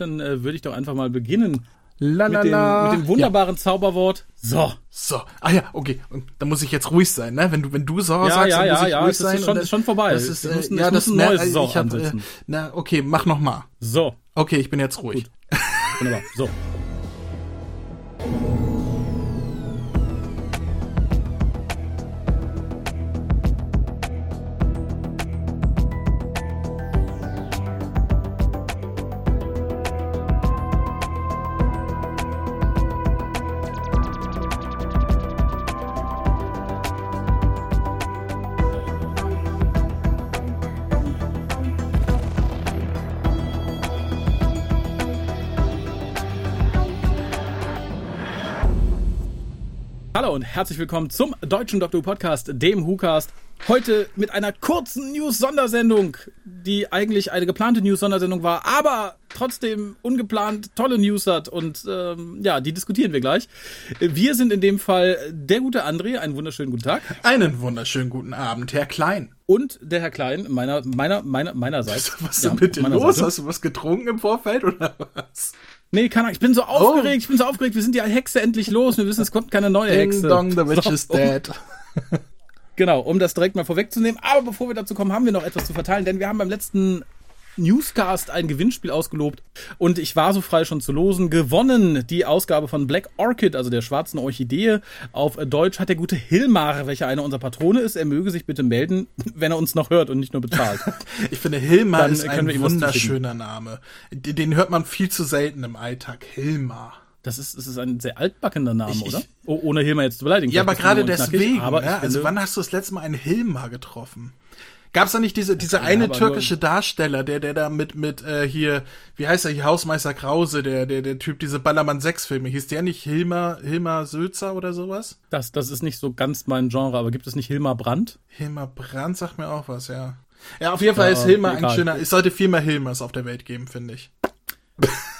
dann äh, würde ich doch einfach mal beginnen. La, mit, dem, mit dem wunderbaren ja. Zauberwort. So. So. Ah ja, okay. Und da muss ich jetzt ruhig sein, ne? Wenn du, wenn du so ja, sagst, ja, dann ja, muss ich ja, ruhig es sein. Ist schon, das, ist schon vorbei. Das ist, äh, müssen, ja, das ein mehr, neues so ich hab, ansetzen. Äh, na, okay, mach noch mal. So. Okay, ich bin jetzt ruhig. Gut. Wunderbar. So. und herzlich willkommen zum Deutschen Doktor Who Podcast, dem WhoCast. Heute mit einer kurzen News-Sondersendung, die eigentlich eine geplante News-Sondersendung war, aber trotzdem ungeplant tolle News hat und ähm, ja, die diskutieren wir gleich. Wir sind in dem Fall der gute André, einen wunderschönen guten Tag. Einen wunderschönen guten Abend, Herr Klein. Und der Herr Klein, meiner, meiner, meiner, meinerseits. Was ist denn ja, mit dir los? Seite. Hast du was getrunken im Vorfeld oder was? Nee, keine Ahnung. Ich bin so aufgeregt. Oh. Ich bin so aufgeregt. Wir sind die Hexe endlich los. Wir wissen, es kommt keine neue Ding Hexe. Dong, the witch so, is dead. genau, um das direkt mal vorwegzunehmen. Aber bevor wir dazu kommen, haben wir noch etwas zu verteilen, denn wir haben beim letzten Newscast ein Gewinnspiel ausgelobt und ich war so frei schon zu losen. Gewonnen die Ausgabe von Black Orchid, also der schwarzen Orchidee. Auf Deutsch hat der gute Hilmar, welcher einer unserer Patrone ist. Er möge sich bitte melden, wenn er uns noch hört und nicht nur bezahlt. ich finde, Hilmar ist ein wunderschöner Name. Den hört man viel zu selten im Alltag. Hilmar. Das ist, das ist ein sehr altbackender Name, ich, oder? Oh, ohne Hilmar jetzt zu beleidigen. Ja, aber gerade deswegen. Aber ja, also wann hast du das letzte Mal einen Hilmar getroffen? Gab's da nicht diese, diese ja, eine türkische Darsteller, der, der da mit, mit, äh, hier, wie heißt er hier, Hausmeister Krause, der, der, der Typ, diese Ballermann 6 Filme, hieß der nicht Hilmar, Hilmar Sülzer oder sowas? Das, das ist nicht so ganz mein Genre, aber gibt es nicht Hilmar Brandt? Hilmar Brandt sagt mir auch was, ja. Ja, auf jeden Fall ja, ist Hilmar egal. ein schöner, es sollte viel mehr Hilmars auf der Welt geben, finde ich.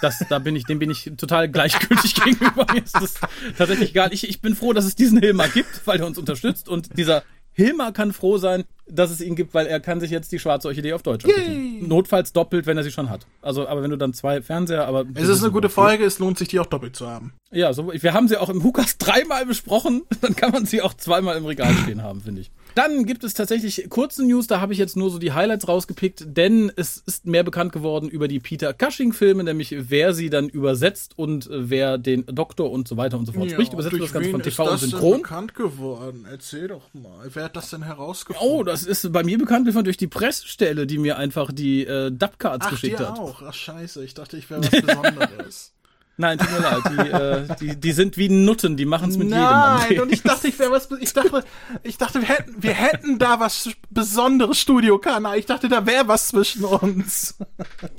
Das, da bin ich, dem bin ich total gleichgültig gegenüber. Mir ist das tatsächlich egal. Ich, ich bin froh, dass es diesen Hilmar gibt, weil er uns unterstützt und dieser Hilmar kann froh sein, dass es ihn gibt, weil er kann sich jetzt die schwarze Orchidee auf Deutsch angucken. Notfalls doppelt, wenn er sie schon hat. Also, aber wenn du dann zwei Fernseher, aber. Es ist eine gute Folge, es lohnt sich, die auch doppelt zu haben. Ja, so, wir haben sie auch im Hukas dreimal besprochen, dann kann man sie auch zweimal im Regal stehen haben, finde ich. Dann gibt es tatsächlich kurze News, da habe ich jetzt nur so die Highlights rausgepickt, denn es ist mehr bekannt geworden über die Peter Cushing-Filme, nämlich wer sie dann übersetzt und wer den Doktor und so weiter und so fort ja, spricht. Übersetzt das Ganze von TV ist das und Synchron. Denn bekannt geworden? Erzähl doch mal. Wer hat das denn herausgefunden? Oh, das ist bei mir bekannt geworden durch die Pressstelle, die mir einfach die äh, Dubcards geschickt hat. Ach, auch. Ach, scheiße. Ich dachte, ich wäre was Besonderes. Nein, tut mir leid. Die, äh, die, die sind wie Nutten, die machen es mit Nein, jedem. Nein, und ich dachte, ich wäre was. Ich dachte, ich dachte, wir hätten, wir hätten da was Besonderes Studiokanal. Ich dachte, da wäre was zwischen uns.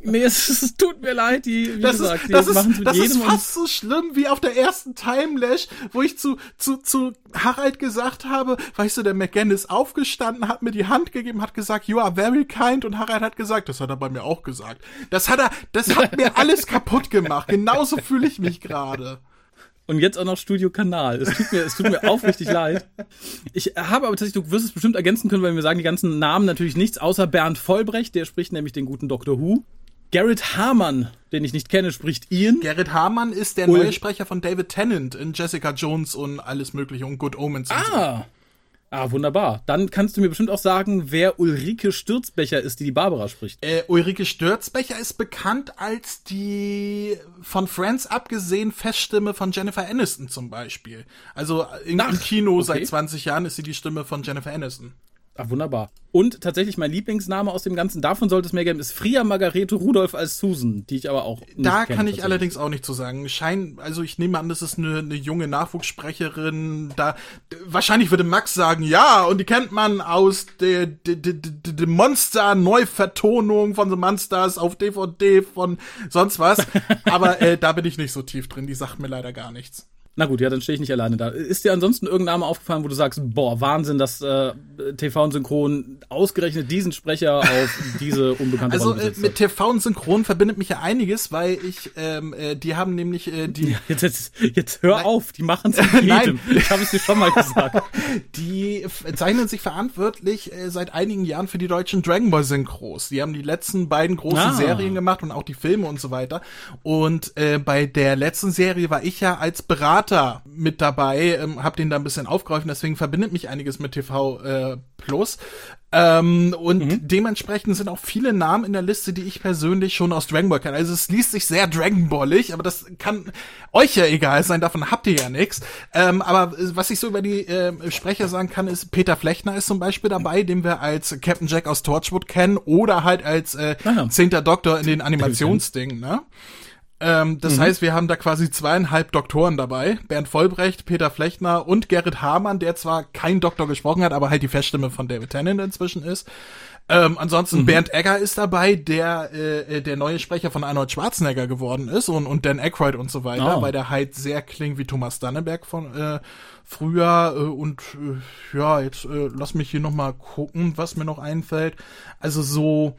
Nee, es, es tut mir leid, die, wie das gesagt, ist, die das machen es mit das jedem. Das ist fast so schlimm wie auf der ersten Timelash, wo ich zu, zu, zu Harald gesagt habe, weißt du, der McGann ist aufgestanden, hat mir die Hand gegeben, hat gesagt, you are very kind, und Harald hat gesagt, das hat er bei mir auch gesagt. Das hat er, das hat mir alles kaputt gemacht. Genauso fühle ich mich gerade. Und jetzt auch noch Studio Kanal. Es tut mir, es tut mir aufrichtig leid. Ich habe aber tatsächlich, du wirst es bestimmt ergänzen können, weil wir sagen die ganzen Namen natürlich nichts, außer Bernd Vollbrecht, der spricht nämlich den guten Dr. Who. Garrett Harman, den ich nicht kenne, spricht Ian. Garrett Harman ist der Ul neue Sprecher von David Tennant in Jessica Jones und alles mögliche und Good Omens. Ah, so. Ah, wunderbar. Dann kannst du mir bestimmt auch sagen, wer Ulrike Stürzbecher ist, die die Barbara spricht. Äh, Ulrike Stürzbecher ist bekannt als die von Friends abgesehen Feststimme von Jennifer Aniston zum Beispiel. Also in, Ach, im Kino okay. seit 20 Jahren ist sie die Stimme von Jennifer Aniston. Ach, wunderbar. Und tatsächlich mein Lieblingsname aus dem Ganzen, davon sollte es mehr geben, ist Fria Margarete Rudolf als Susan, die ich aber auch nicht Da kann ich allerdings auch nicht zu so sagen. Schein, also ich nehme an, das ist eine, eine junge Nachwuchssprecherin. Da wahrscheinlich würde Max sagen, ja, und die kennt man aus der, der, der, der Monster Neuvertonung von The Monsters auf DVD von sonst was. aber äh, da bin ich nicht so tief drin. Die sagt mir leider gar nichts. Na gut, ja, dann stehe ich nicht alleine da. Ist dir ansonsten irgendein Name aufgefallen, wo du sagst, boah, Wahnsinn, dass äh, TV und Synchron ausgerechnet diesen Sprecher auf diese unbekannte Also Rolle äh, besetzt mit? TV und Synchron verbindet mich ja einiges, weil ich, ähm, äh, die haben nämlich äh, die, Jetzt, jetzt, jetzt hör Nein. auf, die machen es mit Nein. jedem. Ich habe es dir schon mal gesagt. die zeichnen sich verantwortlich äh, seit einigen Jahren für die deutschen Dragon Ball Synchros. Die haben die letzten beiden großen Ah. Serien gemacht und auch die Filme und so weiter. Und äh, bei der letzten Serie war ich ja als Berater mit dabei, ähm, habe den da ein bisschen aufgeholfen, deswegen verbindet mich einiges mit TV äh, Plus. Ähm, und Mhm. dementsprechend sind auch viele Namen in der Liste, die ich persönlich schon aus Dragon Ball kenne. Also es liest sich sehr Dragon Ballig, aber das kann euch ja egal sein, davon habt ihr ja nichts. Ähm, aber äh, was ich so über die äh, Sprecher sagen kann, ist, Peter Flechner ist zum Beispiel dabei, den wir als Captain Jack aus Torchwood kennen oder halt als äh, zehnter Doktor in den Animationsdingen, ne? Ähm, das heißt, wir haben da quasi zweieinhalb Doktoren dabei. Bernd Vollbrecht, Peter Flechner und Gerrit Hamann, der zwar kein Doktor gesprochen hat, aber halt die Feststimme von David Tennant inzwischen ist. Ähm, ansonsten Bernd Egger ist dabei, der äh, äh, der neue Sprecher von Arnold Schwarzenegger geworden ist und, und Dan Aykroyd und so weiter, Oh. weil der halt sehr klingt wie Thomas Danneberg von äh, früher äh, und äh, ja, jetzt äh, lass mich hier noch mal gucken, was mir noch einfällt. Also so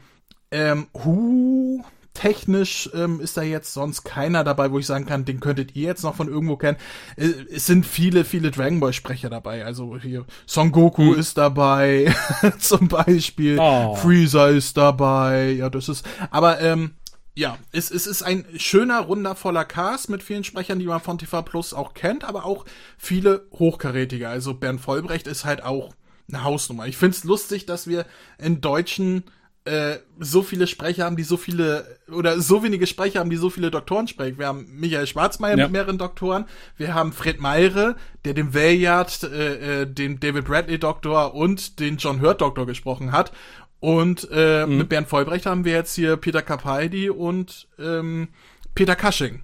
ähm, Hu technisch ähm, ist da jetzt sonst keiner dabei, wo ich sagen kann, den könntet ihr jetzt noch von irgendwo kennen. Äh, es sind viele, viele Dragon Ball Sprecher dabei. Also hier Son Goku ist dabei, zum Beispiel. Oh. Freezer ist dabei. Ja, das ist. Aber ähm, ja, es, es ist ein schöner, runder, voller Cast mit vielen Sprechern, die man von TV Plus auch kennt, aber auch viele hochkarätige. Also Bernd Vollbrecht ist halt auch eine Hausnummer. Ich find's lustig, dass wir in deutschen äh, so viele Sprecher haben, die so viele, oder so wenige Sprecher haben, die so viele Doktoren sprechen. Wir haben Michael Schwarzmeier Ja. mit mehreren Doktoren. Wir haben Fred Meire, der den Valeyard, äh, äh, den David Bradley Doktor und den John Hurt Doktor gesprochen hat. Und äh, mit Bernd Vollbrecht haben wir jetzt hier Peter Capaldi und ähm, Peter Cushing.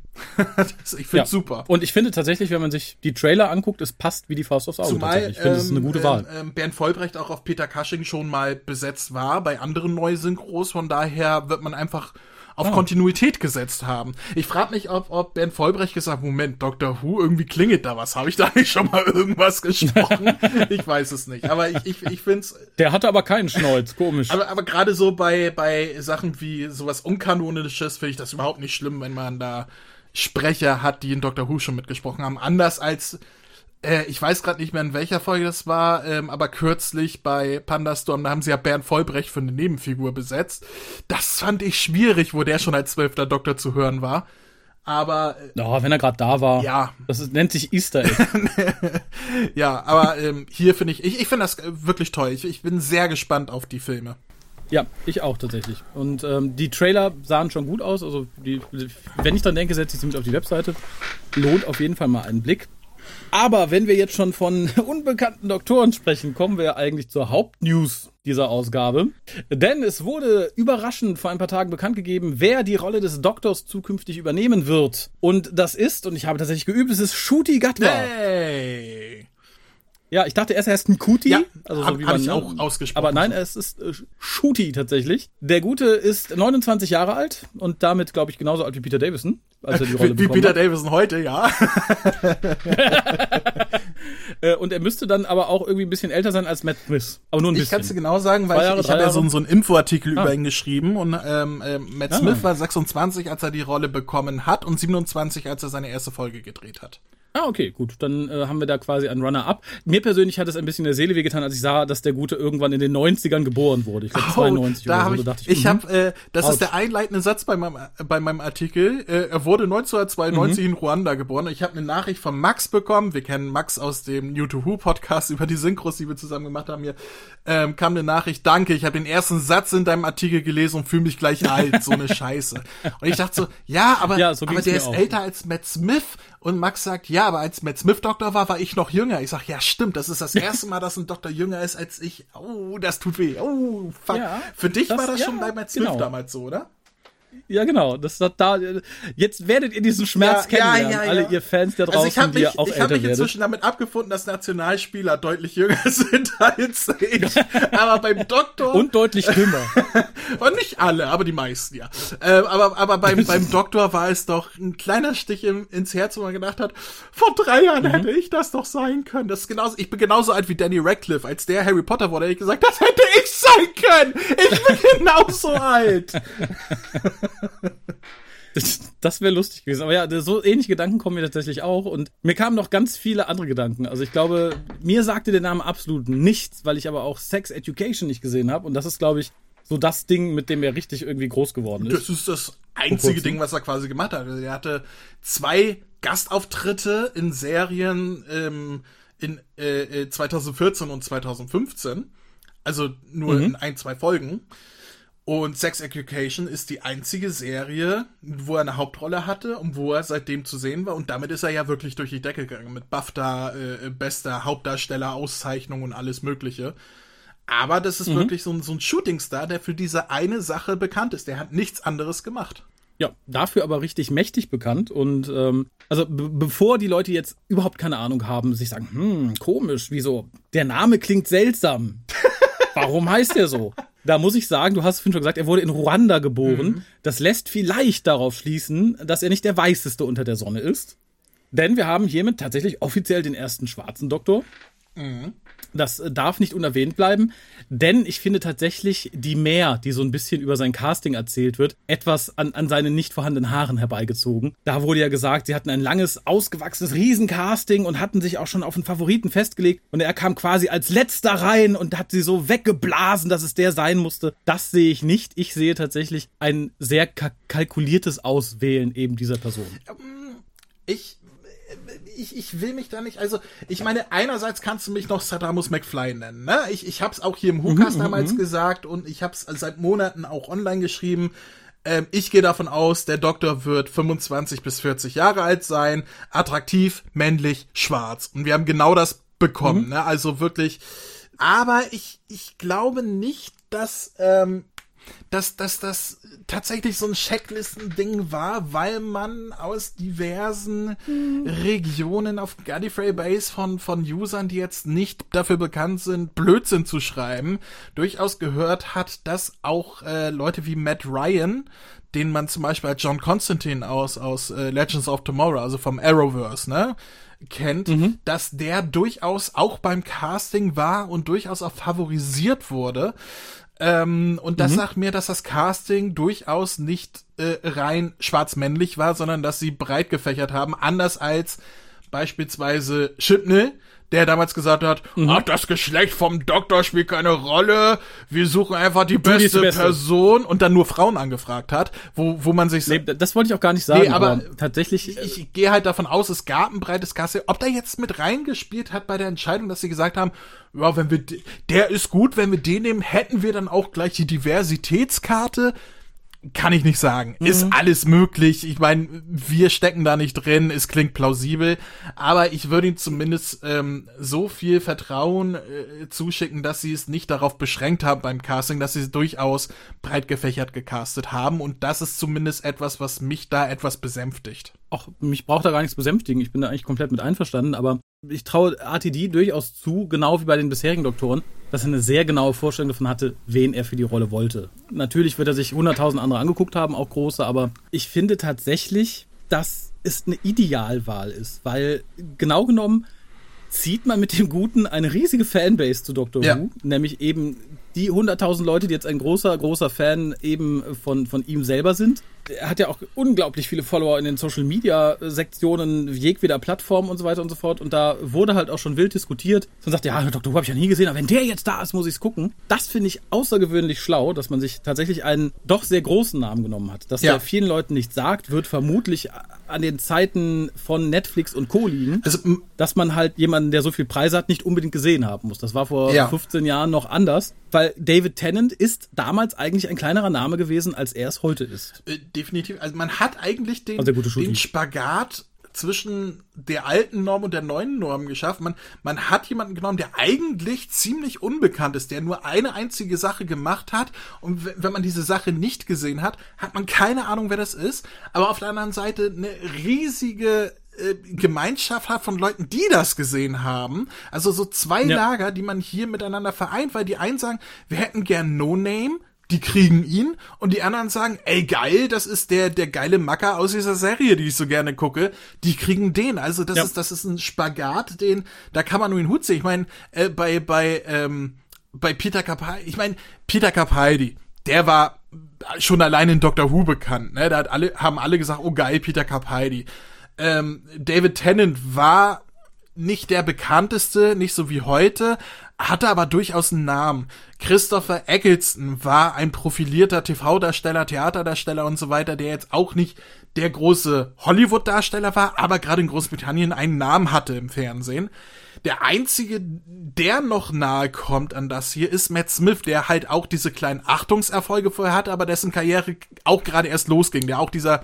Das, ich find's super. Und ich finde tatsächlich, wenn man sich die Trailer anguckt, es passt wie die Faust aufs Auge. Zumal. Ich finde, es ist eine ähm, gute Wahl. Ähm, ähm, Bernd Vollbrecht auch auf Peter Cushing schon mal besetzt war, bei anderen Neusynchros. Von daher wird man einfach auf Ah. Kontinuität gesetzt haben. Ich frage mich, ob, ob Bernd Vollbrecht gesagt Moment, Dr. Who, irgendwie klingelt da was. Habe ich da nicht schon mal irgendwas gesprochen? ich weiß es nicht. Aber ich, ich, ich finde es Der hatte aber keinen Schnäuz, komisch. aber, aber gerade so bei, bei Sachen wie sowas Unkanonisches finde ich das überhaupt nicht schlimm, wenn man da Sprecher hat, die in Doctor Who schon mitgesprochen haben. Anders als, äh, ich weiß gerade nicht mehr, in welcher Folge das war, ähm, aber kürzlich bei Pandastorm, da haben sie ja Bernd Vollbrecht für eine Nebenfigur besetzt. Das fand ich schwierig, wo der schon als zwölfter Doktor zu hören war. Aber äh, Ja, wenn er gerade da war. ja, Das ist, nennt sich Easter Egg. ja, aber ähm, hier finde ich, ich, ich finde das äh, wirklich toll. Ich, ich bin sehr gespannt auf die Filme. Ja, ich auch tatsächlich. Und ähm, die Trailer sahen schon gut aus. Also die, wenn ich dann denke, setze ich sie mit auf die Webseite. Lohnt auf jeden Fall mal einen Blick. Aber wenn wir jetzt schon von unbekannten Doktoren sprechen, kommen wir eigentlich zur Hauptnews dieser Ausgabe. Denn es wurde überraschend vor ein paar Tagen bekannt gegeben, wer die Rolle des Doktors zukünftig übernehmen wird. Und das ist, und ich habe tatsächlich geübt, es ist Shuti Gatwa. Hey! Ja, ich dachte erst, er heißt ein Kuti. Ja, also hab- so wie hab man, ich auch ausgesprochen. Aber nein, es ist äh, Shuti tatsächlich. Der Gute ist 29 Jahre alt und damit, glaube ich, genauso alt wie Peter Davison, als er die Rolle Wie, wie Peter hat. Davison heute, ja. Äh, und er müsste dann aber auch irgendwie ein bisschen älter sein als Matt Smith. Aber nur ein Ich kann es dir bisschen. genau sagen, weil Jahre, ich, ich habe ja so, so einen Infoartikel Ah. über ihn geschrieben und ähm, ähm, Matt Ah. Smith war 26, als er die Rolle bekommen hat und 27, als er seine erste Folge gedreht hat. Ah, okay, gut. Dann äh, haben wir da quasi einen Runner-up. Mir persönlich hat es ein bisschen in der Seele wehgetan, als ich sah, dass der Gute irgendwann in den 90ern geboren wurde. Ich glaube 92 Oh, da oder hab so. ich, Da dachte ich, mhm. habe, äh, das Ouch. ist der einleitende Satz bei meinem, äh, bei meinem Artikel. Äh, er wurde 1992 Mhm. in Ruanda geboren. Ich habe eine Nachricht von Max bekommen. Wir kennen Max aus dem New to Who Podcast über die Synchros, die wir zusammen gemacht haben. Hier ähm, kam eine Nachricht. Danke, ich habe den ersten Satz in deinem Artikel gelesen und fühle mich gleich alt. So eine Scheiße. Und ich dachte so, ja, aber, Ja, so aber der ist auch. älter als Matt Smith. Und Max sagt, ja, aber als Matt Smith Doktor war, war ich noch jünger. Ich sag, ja, stimmt. Das ist das erste Mal, dass ein Doktor jünger ist als ich. Oh, das tut weh. Oh, fuck. Ja, Für dich das- war das ja, schon bei Matt Smith genau. damals so, oder? Ja, genau. Das hat da. Jetzt werdet ihr diesen Schmerz ja, kennenlernen. Ja, ja, Alle ihr Fans da draußen, also ich hab mich, die auch Ich habe mich inzwischen damit abgefunden, dass Nationalspieler deutlich jünger sind als ich. aber beim Doktor. Und deutlich dümmer. Und nicht alle, aber die meisten, ja. Äh, aber aber beim, beim Doktor war es doch ein kleiner Stich im, ins Herz, wo man gedacht hat, vor drei Jahren mhm. hätte ich das doch sein können. Das ist genauso, ich bin genauso alt wie Danny Radcliffe. Als der Harry Potter wurde, hätte ich gesagt, das hätte ich sein können. Ich bin genauso alt. Das wäre lustig gewesen. Aber ja, so ähnliche Gedanken kommen mir tatsächlich auch. Und mir kamen noch ganz viele andere Gedanken. Also ich glaube, mir sagte der Name absolut nichts, weil ich aber auch Sex Education nicht gesehen habe. Und das ist, glaube ich, so das Ding, mit dem er richtig irgendwie groß geworden ist. Das ist das einzige Ding, was er quasi gemacht hat. Also er hatte zwei Gastauftritte in Serien ähm, in äh, 2014 äh, und 2015. Also nur mhm. in ein, zwei Folgen. Und Sex Education ist die einzige Serie, wo er eine Hauptrolle hatte und wo er seitdem zu sehen war. Und damit ist er ja wirklich durch die Decke gegangen. Mit BAFTA, äh, bester Hauptdarsteller, Auszeichnung und alles Mögliche. Aber das ist mhm. wirklich so ein, so ein Shootingstar, der für diese eine Sache bekannt ist. Der hat nichts anderes gemacht. Ja, dafür aber richtig mächtig bekannt. Und ähm, also bevor die Leute jetzt überhaupt keine Ahnung haben, sich sagen, hm, komisch, wieso? Der Name klingt seltsam. Warum heißt der so? Da muss ich sagen, du hast es vorhin schon gesagt, er wurde in Ruanda geboren. Mhm. Das lässt vielleicht darauf schließen, dass er nicht der weißeste unter der Sonne ist. Denn wir haben hiermit tatsächlich offiziell den ersten schwarzen Doktor. Mhm. Das darf nicht unerwähnt bleiben, denn ich finde tatsächlich die Mehr, die so ein bisschen über sein Casting erzählt wird, etwas an, an seinen nicht vorhandenen Haaren herbeigezogen. Da wurde ja gesagt, sie hatten ein langes, ausgewachsenes Riesencasting und hatten sich auch schon auf einen Favoriten festgelegt und er kam quasi als letzter rein und hat sie so weggeblasen, dass es der sein musste. Das sehe ich nicht. Ich sehe tatsächlich ein sehr kalkuliertes Auswählen eben dieser Person. Ähm, ich ich, ich will mich da nicht, also ich meine, einerseits kannst du mich noch Sadamus McFly nennen, ne? Ich, ich hab's auch hier im Hukas mhm, damals mhm. gesagt und ich hab's seit Monaten auch online geschrieben. Ähm, ich gehe davon aus, der Doktor wird 25 bis 40 Jahre alt sein, attraktiv, männlich, schwarz. Und wir haben genau das bekommen, mhm. ne? Also wirklich. Aber ich, ich glaube nicht, dass ähm, dass, dass das tatsächlich so ein Checklisten-Ding war, weil man aus diversen mhm. Regionen auf Gallifrey Base von, von Usern, die jetzt nicht dafür bekannt sind, Blödsinn zu schreiben, durchaus gehört hat, dass auch äh, Leute wie Matt Ryan, den man zum Beispiel als John Constantine aus, aus äh, Legends of Tomorrow, also vom Arrowverse, ne, kennt, mhm. dass der durchaus auch beim Casting war und durchaus auch favorisiert wurde. Ähm, und das mhm. sagt mir, dass das Casting durchaus nicht äh, rein schwarz-männlich war, sondern dass sie breit gefächert haben, anders als beispielsweise Chipney, der damals gesagt hat, mhm. ach, das Geschlecht vom Doktor spielt keine Rolle, wir suchen einfach die beste, beste, Person und dann nur Frauen angefragt hat, wo, wo man sich... Nee, das wollte ich auch gar nicht sagen, nee, aber, aber tatsächlich... Ich, ich gehe halt davon aus, es gab ein breites Casting. Ob der jetzt mit reingespielt hat bei der Entscheidung, dass sie gesagt haben, ja, wenn wir, der ist gut, wenn wir den nehmen, hätten wir dann auch gleich die Diversitätskarte kann ich nicht sagen. Mhm. Ist alles möglich. Ich meine, wir stecken da nicht drin. Es klingt plausibel. Aber ich würde ihm zumindest ähm, so viel Vertrauen äh, zuschicken, dass sie es nicht darauf beschränkt haben beim Casting, dass sie es durchaus breit gefächert gecastet haben. Und das ist zumindest etwas, was mich da etwas besänftigt. Ach, mich braucht da gar nichts besänftigen. Ich bin da eigentlich komplett mit einverstanden. Aber ich traue RTD durchaus zu, genau wie bei den bisherigen Doktoren, dass er eine sehr genaue Vorstellung davon hatte, wen er für die Rolle wollte. Natürlich wird er sich 100.000 andere angeguckt haben, auch große, aber ich finde tatsächlich, dass es eine Idealwahl ist, weil genau genommen zieht man mit dem Guten eine riesige Fanbase zu Doctor ja. Who, nämlich eben die 100.000 Leute, die jetzt ein großer, großer Fan eben von, von ihm selber sind. Er hat ja auch unglaublich viele Follower in den Social Media Sektionen jegweder Plattform und so weiter und so fort. Und da wurde halt auch schon wild diskutiert. Und sagt, ja, Dr. Who habe ich ja nie gesehen, aber wenn der jetzt da ist, muss ich es gucken. Das finde ich außergewöhnlich schlau, dass man sich tatsächlich einen doch sehr großen Namen genommen hat. Dass ja. der vielen Leuten nicht sagt, wird vermutlich an den Zeiten von Netflix und Co. liegen, also, dass man halt jemanden, der so viel Preise hat, nicht unbedingt gesehen haben muss. Das war vor ja. 15 Jahren noch anders, weil David Tennant ist damals eigentlich ein kleinerer Name gewesen, als er es heute ist. Äh, definitiv. Also man hat eigentlich den, also den Spagat zwischen der alten Norm und der neuen Norm geschafft. Man, man hat jemanden genommen, der eigentlich ziemlich unbekannt ist, der nur eine einzige Sache gemacht hat. Und wenn man diese Sache nicht gesehen hat, hat man keine Ahnung, wer das ist. Aber auf der anderen Seite eine riesige äh, Gemeinschaft hat von Leuten, die das gesehen haben. Also so zwei ja. Lager, die man hier miteinander vereint, weil die einen sagen, wir hätten gern No Name, die kriegen ihn und die anderen sagen, ey geil, das ist der der geile Macker aus dieser Serie, die ich so gerne gucke. Die kriegen den. Also das ja. ist das ist ein Spagat, den da kann man nur den Hut sehen. Ich meine, äh, bei bei ähm, bei Peter Capaldi, ich meine Peter Capaldi, der war schon allein in Doctor Who bekannt. Ne? Da hat alle haben alle gesagt, oh geil, Peter Capaldi. Ähm, David Tennant war nicht der bekannteste, nicht so wie heute, hatte aber durchaus einen Namen. Christopher Eccleston war ein profilierter TV-Darsteller, Theaterdarsteller und so weiter, der jetzt auch nicht der große Hollywood-Darsteller war, aber gerade in Großbritannien einen Namen hatte im Fernsehen. Der einzige, der noch nahe kommt an das hier, ist Matt Smith, der halt auch diese kleinen Achtungserfolge vorher hatte, aber dessen Karriere auch gerade erst losging, der auch dieser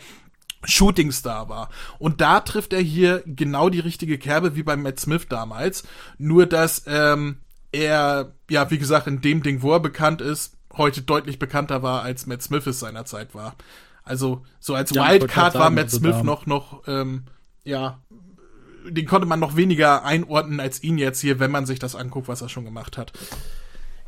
Shootingstar war. Und da trifft er hier genau die richtige Kerbe wie bei Matt Smith damals. Nur dass ähm, er, ja, wie gesagt, in dem Ding, wo er bekannt ist, heute deutlich bekannter war, als Matt Smith es seiner Zeit war. Also so als ja, Wildcard war Matt also Smith noch, noch, ähm, ja, den konnte man noch weniger einordnen als ihn jetzt hier, wenn man sich das anguckt, was er schon gemacht hat.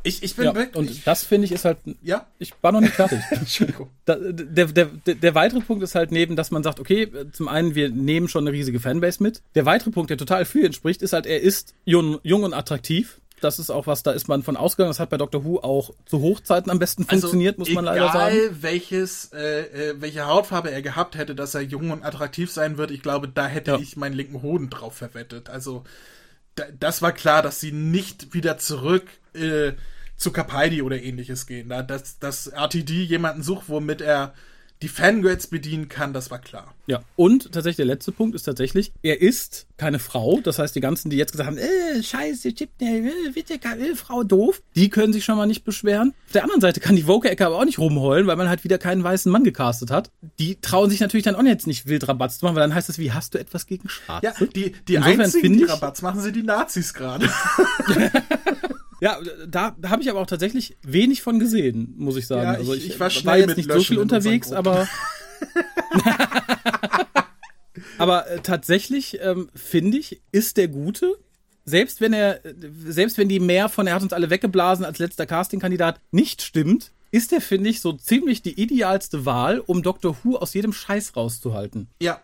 Ich, ich bin ja, wirklich. Und das finde ich ist halt. Ja? Ich war noch nicht fertig. Entschuldigung. Da, der, der, der, weitere Punkt ist halt neben, dass man sagt, okay, zum einen, wir nehmen schon eine riesige Fanbase mit. Der weitere Punkt, der total viel entspricht, ist halt, er ist jung, jung und attraktiv das ist auch was, da ist man von ausgegangen. Das hat bei Dr. Who auch zu Hochzeiten am besten also funktioniert, muss man leider sagen. Egal welches, äh, äh, welche Hautfarbe er gehabt hätte, dass er jung und attraktiv sein wird, ich glaube, da hätte ja. ich meinen linken Hoden drauf verwettet. Also da, das war klar, dass sie nicht wieder zurück äh, zu Capaldi oder ähnliches gehen. Da, dass, dass RTD jemanden sucht, womit er die Fangirls bedienen kann, das war klar. Ja, und tatsächlich der letzte Punkt ist tatsächlich, er ist keine Frau. Das heißt, die ganzen, die jetzt gesagt haben, äh, scheiße, Chip, äh, bitte, äh, Frau doof, die können sich schon mal nicht beschweren. Auf der anderen Seite kann die Woke-Ecke aber auch nicht rumheulen, weil man halt wieder keinen weißen Mann gecastet hat. Die trauen sich natürlich dann auch jetzt nicht wild Rabatz zu machen, weil dann heißt es, wie hast du etwas gegen Schwarze? Ja, die, die Insofern einzigen, die Rabatz machen, sie die Nazis gerade. Ja, da, habe ich aber auch tatsächlich wenig von gesehen, muss ich sagen. Ja, ich, also ich, ich war, war, jetzt nicht so viel unterwegs, aber aber äh, tatsächlich ähm, finde ich, ist der Gute. Selbst wenn er, selbst wenn die mehr von er hat uns alle weggeblasen als letzter Castingkandidat nicht stimmt, ist er, finde ich, so ziemlich die idealste Wahl, um Dr. Who aus jedem Scheiß rauszuhalten. Ja,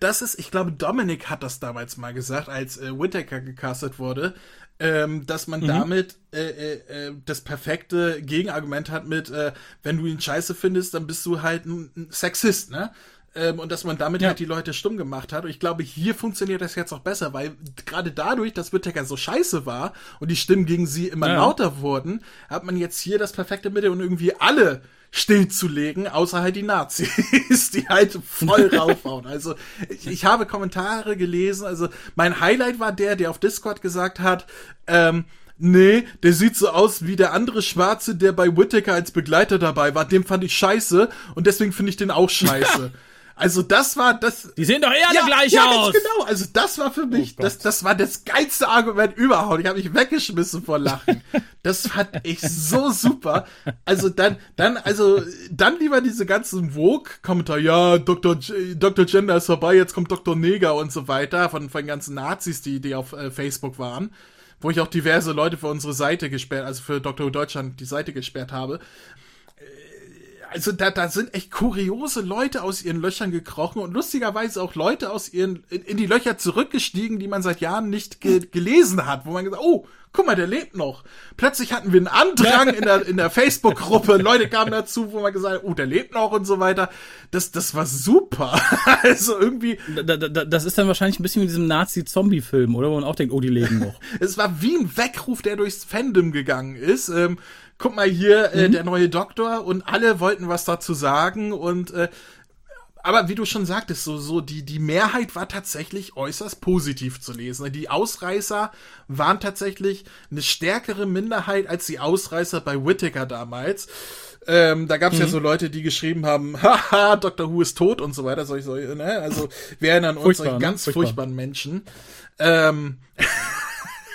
das ist, ich glaube, Dominik hat das damals mal gesagt, als äh, Whittaker gecastet wurde ähm, dass man mhm. damit äh, äh, äh, das perfekte Gegenargument hat mit, äh, wenn du ihn scheiße findest, dann bist du halt ein, ein Sexist, ne? Ähm, und dass man damit ja. halt die Leute stumm gemacht hat. Und ich glaube, hier funktioniert das jetzt auch besser, weil gerade dadurch, dass Whittaker so scheiße war und die Stimmen gegen sie immer ja. lauter wurden, hat man jetzt hier das perfekte Mittel und irgendwie alle stillzulegen, außer halt die Nazis, die halt voll raufhauen. Also ich, ich, habe Kommentare gelesen, also mein Highlight war der, der auf Discord gesagt hat, ähm, nee, der sieht so aus wie der andere Schwarze, der bei Whittaker als Begleiter dabei war, dem fand ich scheiße und deswegen finde ich den auch scheiße. Also das war das. Die sehen doch eher ja, gleich ja, aus. genau. Also das war für mich, oh das, das war das geilste Argument überhaupt. Ich habe mich weggeschmissen vor Lachen. das fand ich so super. Also dann, dann, also dann lieber diese ganzen Vogue-Kommentare. Ja, Dr. J Dr. Gender ist vorbei, jetzt kommt Dr. Neger und so weiter von von den ganzen Nazis, die die auf äh, Facebook waren wo ich auch diverse Leute für unsere Seite gesperrt, also für Dr. Deutschland die Seite gesperrt habe also da, da sind echt kuriose Leute aus ihren Löchern gekrochen und lustigerweise auch Leute aus ihren in, in die Löcher zurückgestiegen, die man seit Jahren nicht ge gelesen hat, wo man gesagt, oh, guck mal, der lebt noch. Plötzlich hatten wir einen Andrang in der in der Facebook-Gruppe, Leute kamen dazu, wo man gesagt hat, oh, der lebt noch und so weiter. Das das war super. also irgendwie da, da, das ist dann wahrscheinlich ein bisschen wie diesem Nazi-Zombie-Film, oder wo man auch denkt, oh, die leben noch. es war wie ein Weckruf, der durchs Fandom gegangen ist. Ähm, guck mal hier, äh, mhm. der neue Doktor und alle wollten was dazu sagen und äh, aber wie du schon sagtest, so, so die, die Mehrheit war tatsächlich äußerst positiv zu lesen. Die Ausreißer waren tatsächlich eine stärkere Minderheit als die Ausreißer bei Whittaker damals. Ähm, da gab es mhm. ja so Leute, die geschrieben haben, haha, Dr. Who ist tot und so weiter. Solche, solche, ne? Also wir erinnern uns solche ne? ganz furchtbaren Menschen. Ähm,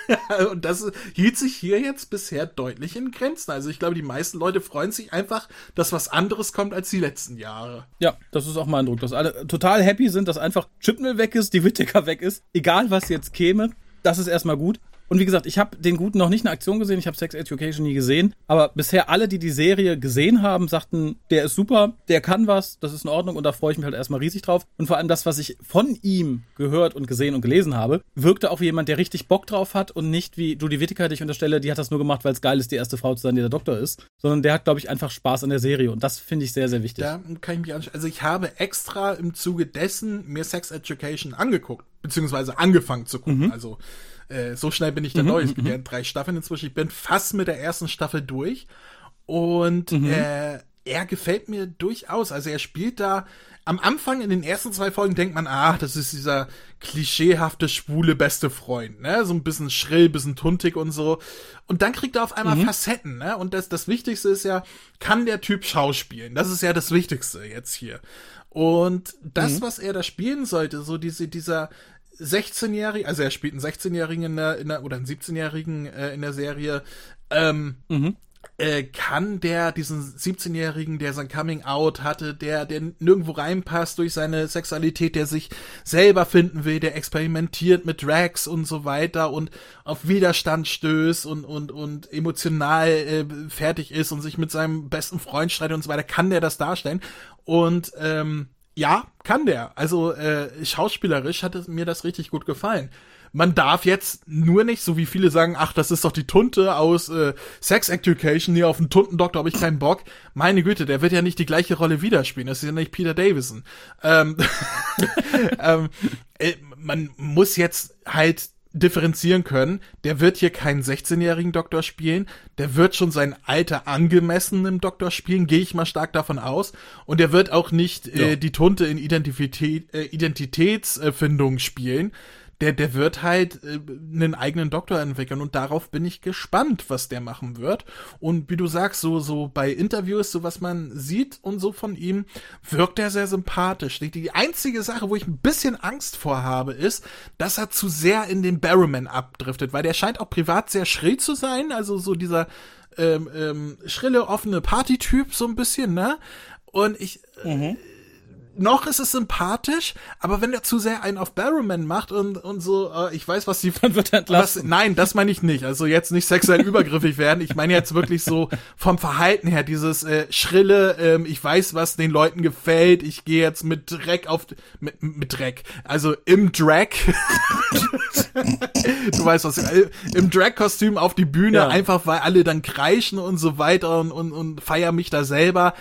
und das hielt sich hier jetzt bisher deutlich in Grenzen. Also ich glaube, die meisten Leute freuen sich einfach, dass was anderes kommt als die letzten Jahre. Ja, das ist auch mein Eindruck, dass alle total happy sind, dass einfach Chipnell weg ist, die Whittaker weg ist. Egal, was jetzt käme, das ist erstmal gut. Und wie gesagt, ich habe den Guten noch nicht in Aktion gesehen, ich habe Sex Education nie gesehen, aber bisher alle, die die Serie gesehen haben, sagten, der ist super, der kann was, das ist in Ordnung und da freue ich mich halt erstmal riesig drauf. Und vor allem das, was ich von ihm gehört und gesehen und gelesen habe, wirkte auch wie jemand, der richtig Bock drauf hat und nicht wie Judy Whittaker, die ich unterstelle, die hat das nur gemacht, weil es geil ist, die erste Frau zu sein, die der Doktor ist, sondern der hat, glaube ich, einfach Spaß an der Serie und das finde ich sehr, sehr wichtig. Da kann ich mich anschauen. Also ich habe extra im Zuge dessen mir Sex Education angeguckt, beziehungsweise angefangen zu gucken. Mhm. Also äh, so schnell bin ich da mhm, durch. Ich bin ja in drei Staffeln inzwischen. Ich bin fast mit der ersten Staffel durch. Und mhm. äh, er gefällt mir durchaus. Also er spielt da am Anfang in den ersten zwei Folgen denkt man, ah, das ist dieser klischeehafte schwule beste Freund, ne? So ein bisschen schrill, bisschen tuntig und so. Und dann kriegt er auf einmal mhm. Facetten, ne? Und das, das Wichtigste ist ja, kann der Typ schauspielen? Das ist ja das Wichtigste jetzt hier. Und das, mhm. was er da spielen sollte, so diese, dieser 16-Jährige, also er spielt einen 16-Jährigen in der, in der, oder einen 17-Jährigen äh, in der Serie, ähm, mhm. äh, kann der diesen 17-Jährigen, der sein Coming Out hatte, der, der nirgendwo reinpasst durch seine Sexualität, der sich selber finden will, der experimentiert mit Drags und so weiter und auf Widerstand stößt und, und, und emotional äh, fertig ist und sich mit seinem besten Freund streitet und so weiter, kann der das darstellen. Und ähm, ja, kann der. Also äh, schauspielerisch hat mir das richtig gut gefallen. Man darf jetzt nur nicht, so wie viele sagen, ach, das ist doch die Tunte aus äh, Sex Education, hier auf den Tuntendoktor habe ich keinen Bock. Meine Güte, der wird ja nicht die gleiche Rolle widerspielen. Das ist ja nicht Peter Davison. Ähm, ähm, äh, man muss jetzt halt differenzieren können. Der wird hier keinen 16-jährigen Doktor spielen. Der wird schon sein Alter angemessen im Doktor spielen, gehe ich mal stark davon aus. Und der wird auch nicht äh, ja. die Tunte in Identität, äh, Identitätsfindung spielen der, der wird halt äh, einen eigenen Doktor entwickeln und darauf bin ich gespannt, was der machen wird. Und wie du sagst, so, so bei Interviews, so was man sieht und so von ihm, wirkt er sehr sympathisch. Die, die einzige Sache, wo ich ein bisschen Angst vor habe, ist, dass er zu sehr in den Barrowman abdriftet, weil der scheint auch privat sehr schrill zu sein, also so dieser ähm, ähm, schrille, offene Partytyp so ein bisschen, ne? Und ich, mhm. äh, noch ist es sympathisch, aber wenn er zu sehr einen auf Barrowman macht und, und so, äh, ich weiß, was die. Dann wird entlassen. Was, nein, das meine ich nicht. Also jetzt nicht sexuell übergriffig werden. Ich meine jetzt wirklich so vom Verhalten her, dieses äh, schrille, ähm, ich weiß, was den Leuten gefällt, ich gehe jetzt mit Dreck auf mit, mit Dreck. Also im Drag. du weißt was, äh, im Drag-Kostüm auf die Bühne, ja. einfach weil alle dann kreischen und so weiter und, und, und feier mich da selber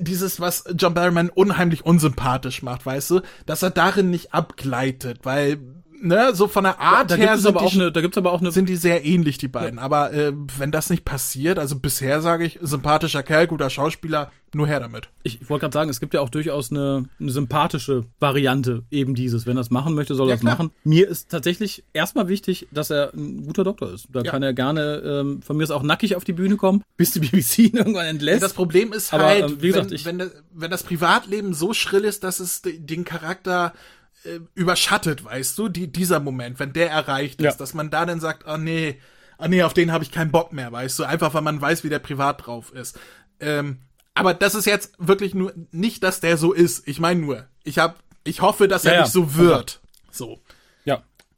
dieses, was John Barrowman unheimlich unsympathisch macht, weißt du, dass er darin nicht abgleitet, weil ne, so von der Art da, da her sind aber auch eine, da gibt's aber auch eine sind die sehr ähnlich die beiden, ja. aber äh, wenn das nicht passiert, also bisher sage ich sympathischer Kerl, guter Schauspieler, nur her damit. Ich, ich wollte gerade sagen, es gibt ja auch durchaus eine, eine, sympathische Variante eben dieses, wenn er es machen möchte, soll er ja, es machen. Mir ist tatsächlich erstmal wichtig, dass er ein guter Doktor ist. Da ja. kann er gerne ähm, von mir ist auch nackig auf die Bühne kommen, bis die BBC ihn irgendwann entlässt. das Problem ist aber, halt, ähm, wie gesagt, wenn, ich, wenn, das, wenn das Privatleben so schrill ist, dass es den Charakter äh, überschattet, weißt du, die, dieser Moment, wenn der erreicht ist, ja. dass man da dann sagt, oh nee, oh nee, auf den habe ich keinen Bock mehr, weißt du, einfach weil man weiß, wie der privat drauf ist. Ähm, aber das ist jetzt wirklich nur nicht, dass der so ist. Ich meine nur, ich habe, ich hoffe, dass er ja, nicht so wird. So.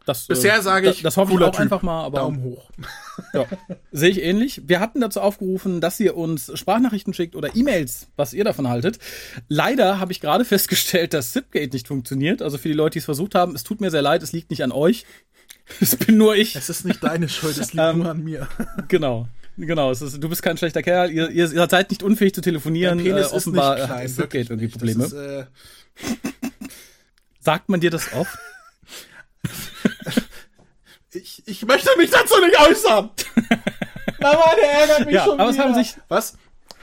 Das, Bisher äh, sage ich, das, das hoffe ich auch typ. einfach mal, aber Daumen hoch. Ja, sehe ich ähnlich. Wir hatten dazu aufgerufen, dass ihr uns Sprachnachrichten schickt oder E-Mails, was ihr davon haltet. Leider habe ich gerade festgestellt, dass Zipgate nicht funktioniert. Also für die Leute, die es versucht haben, es tut mir sehr leid, es liegt nicht an euch. Es bin nur ich. Es ist nicht deine Schuld, es liegt ähm, nur an mir. Genau. Genau, ist, du bist kein schlechter Kerl, ihr, ihr, seid nicht unfähig zu telefonieren. Der Penis äh, offenbar ist nicht klein, Zipgate irgendwie Probleme. Ist, äh Sagt man dir das oft? Ich, ich möchte mich dazu nicht äußern. Mama, der ärgert mich ja, schon aber wieder. es haben sich was?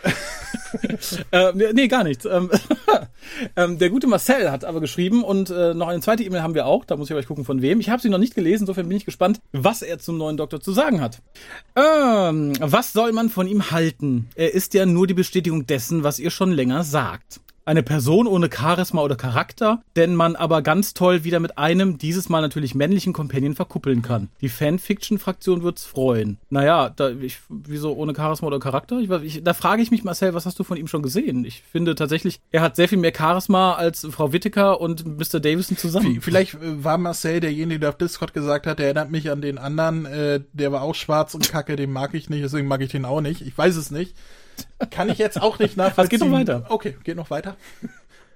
äh, nee, gar nichts. Ähm, Ähm, der gute Marcel hat aber geschrieben und äh, noch eine zweite E-Mail haben wir auch. Da muss ich aber gucken, von wem. Ich habe sie noch nicht gelesen, insofern bin ich gespannt, was er zum neuen Doktor zu sagen hat. Ähm, was soll man von ihm halten? Er ist ja nur die Bestätigung dessen, was ihr schon länger sagt eine Person ohne Charisma oder Charakter, den man aber ganz toll wieder mit einem, dieses Mal natürlich männlichen Companion verkuppeln kann. Die Fanfiction-Fraktion wird's freuen. Naja, da, ich, wieso ohne Charisma oder Charakter? Ich, ich, da frage ich mich, Marcel, was hast du von ihm schon gesehen? Ich finde tatsächlich, er hat sehr viel mehr Charisma als Frau Whittaker und Mr. Davison zusammen. Vielleicht äh, war Marcel derjenige, der auf Discord gesagt hat, der erinnert mich an den anderen, äh, der war auch schwarz und kacke, den mag ich nicht, deswegen mag ich den auch nicht. Ich weiß es nicht. Kann ich jetzt auch nicht nachvollziehen. Es geht noch weiter. Okay, geht noch weiter.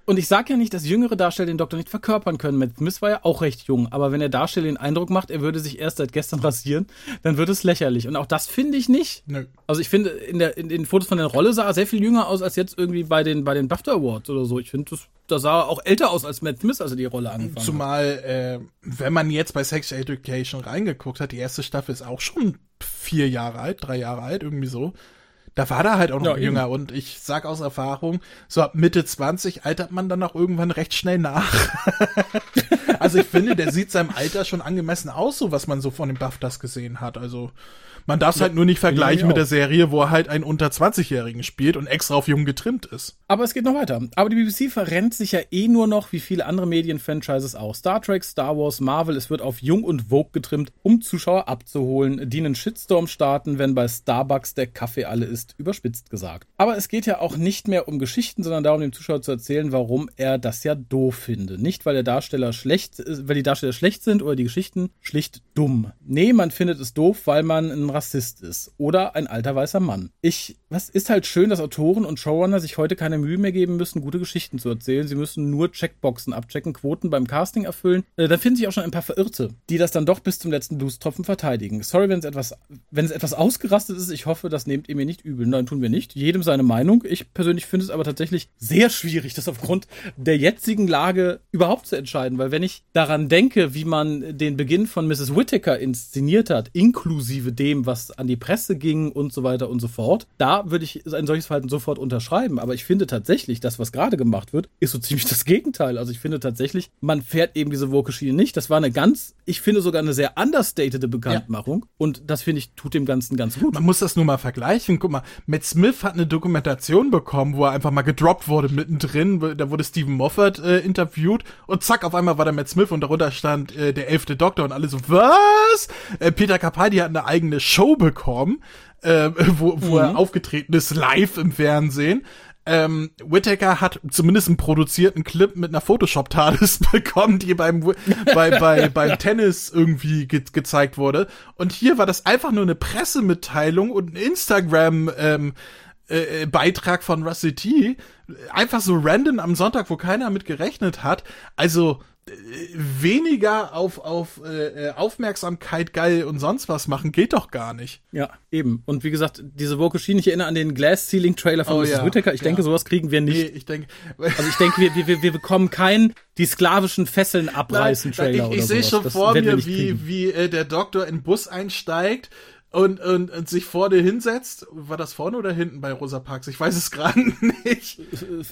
Und ich sage ja nicht, dass jüngere Darsteller den Doktor nicht verkörpern können. Matt Smith war ja auch recht jung, aber wenn der Darsteller den Eindruck macht, er würde sich erst seit gestern rasieren, dann wird es lächerlich. Und auch das finde ich nicht. Nö. Also ich finde, in, der, in den Fotos von der Rolle sah er sehr viel jünger aus als jetzt irgendwie bei den, bei den BAFTA Awards oder so. Ich finde, das, da sah er auch älter aus als Matt Smith, als er die Rolle angefangen Zumal, hat. äh, wenn man jetzt bei Sex Education reingeguckt hat, die erste Staffel ist auch schon vier Jahre alt, drei Jahre alt, irgendwie so. Da war er halt auch noch ja, jünger eben. und ich sag aus Erfahrung, so ab Mitte 20 altert man dann auch irgendwann recht schnell nach. also ich finde, der sieht seinem Alter schon angemessen aus, so was man so von den BAFTAs gesehen hat. Also man darf es ja, halt nur nicht vergleichen mit der Serie, wo er halt einen unter 20-Jährigen spielt und extra auf jung getrimmt ist. Aber es geht noch weiter. Aber die BBC verrennt sich ja eh nur noch wie viele andere Medienfranchises auch. Star Trek, Star Wars, Marvel, es wird auf jung und Vogue getrimmt, um Zuschauer abzuholen, die einen Shitstorm starten, wenn bei Starbucks der Kaffee alle ist, überspitzt gesagt. Aber es geht ja auch nicht mehr um Geschichten, sondern darum, dem Zuschauer zu erzählen, warum er das ja doof findet. Nicht, weil der Darsteller schlecht, weil die Darsteller schlecht sind oder die Geschichten schlicht dumm. Nee, man findet es doof, weil man Rassist ist oder ein alter weißer Mann. Ich, was ist halt schön, dass Autoren und Showrunner sich heute keine Mühe mehr geben müssen, gute Geschichten zu erzählen. Sie müssen nur Checkboxen abchecken, Quoten beim Casting erfüllen. Äh, da finden sich auch schon ein paar Verirrte, die das dann doch bis zum letzten Blutstropfen verteidigen. Sorry, wenn es etwas, wenn es etwas ausgerastet ist. Ich hoffe, das nehmt ihr mir nicht übel. Nein, tun wir nicht. Jedem seine Meinung. Ich persönlich finde es aber tatsächlich sehr schwierig, das aufgrund der jetzigen Lage überhaupt zu entscheiden, weil wenn ich daran denke, wie man den Beginn von Mrs. Whittaker inszeniert hat, inklusive dem, was an die Presse ging und so weiter und so fort, da würde ich ein solches Verhalten sofort unterschreiben. Aber ich finde tatsächlich, das, was gerade gemacht wird, ist so ziemlich das Gegenteil. Also ich finde tatsächlich, man fährt eben diese Woke-Schiene nicht. Das war eine ganz, ich finde sogar eine sehr understatede Bekanntmachung. Ja. Und das finde ich, tut dem Ganzen ganz gut. Man muss das nur mal vergleichen. Guck mal, Matt Smith hat eine Dokumentation bekommen, wo er einfach mal gedroppt wurde mittendrin. Da wurde Stephen Moffat äh, interviewt und zack, auf einmal war da Matt Smith und darunter stand äh, der elfte Doktor und alle so, was? Äh, Peter Capaldi hat eine eigene Show bekommen, äh, wo, wo mhm. er aufgetreten ist, live im Fernsehen. Ähm, Whittaker hat zumindest einen produzierten Clip mit einer Photoshop-TARDIS bekommen, die beim, bei, bei, beim Tennis irgendwie ge gezeigt wurde. Und hier war das einfach nur eine Pressemitteilung und ein Instagram, ähm, äh, Beitrag von Rusty T. Einfach so random am Sonntag, wo keiner mit gerechnet hat. Also, weniger auf, auf äh, äh, Aufmerksamkeit geil und sonst was machen, geht doch gar nicht. Ja, eben. Und wie gesagt, diese Woke Schiene, ich erinnere an den Glass Ceiling Trailer von oh, Mrs. Ja, Whittaker. Ich ja. denke, sowas kriegen wir nicht. Nee, ich denke. Also ich denke, wir, wir, wir bekommen keinen die sklavischen Fesseln abreißen Trailer nein, ich, ich sehe schon das vor mir, wie, wie äh, der Doktor in den Bus einsteigt und, und, und sich vorne hinsetzt. War das vorne oder hinten bei Rosa Parks? Ich weiß es gerade nicht.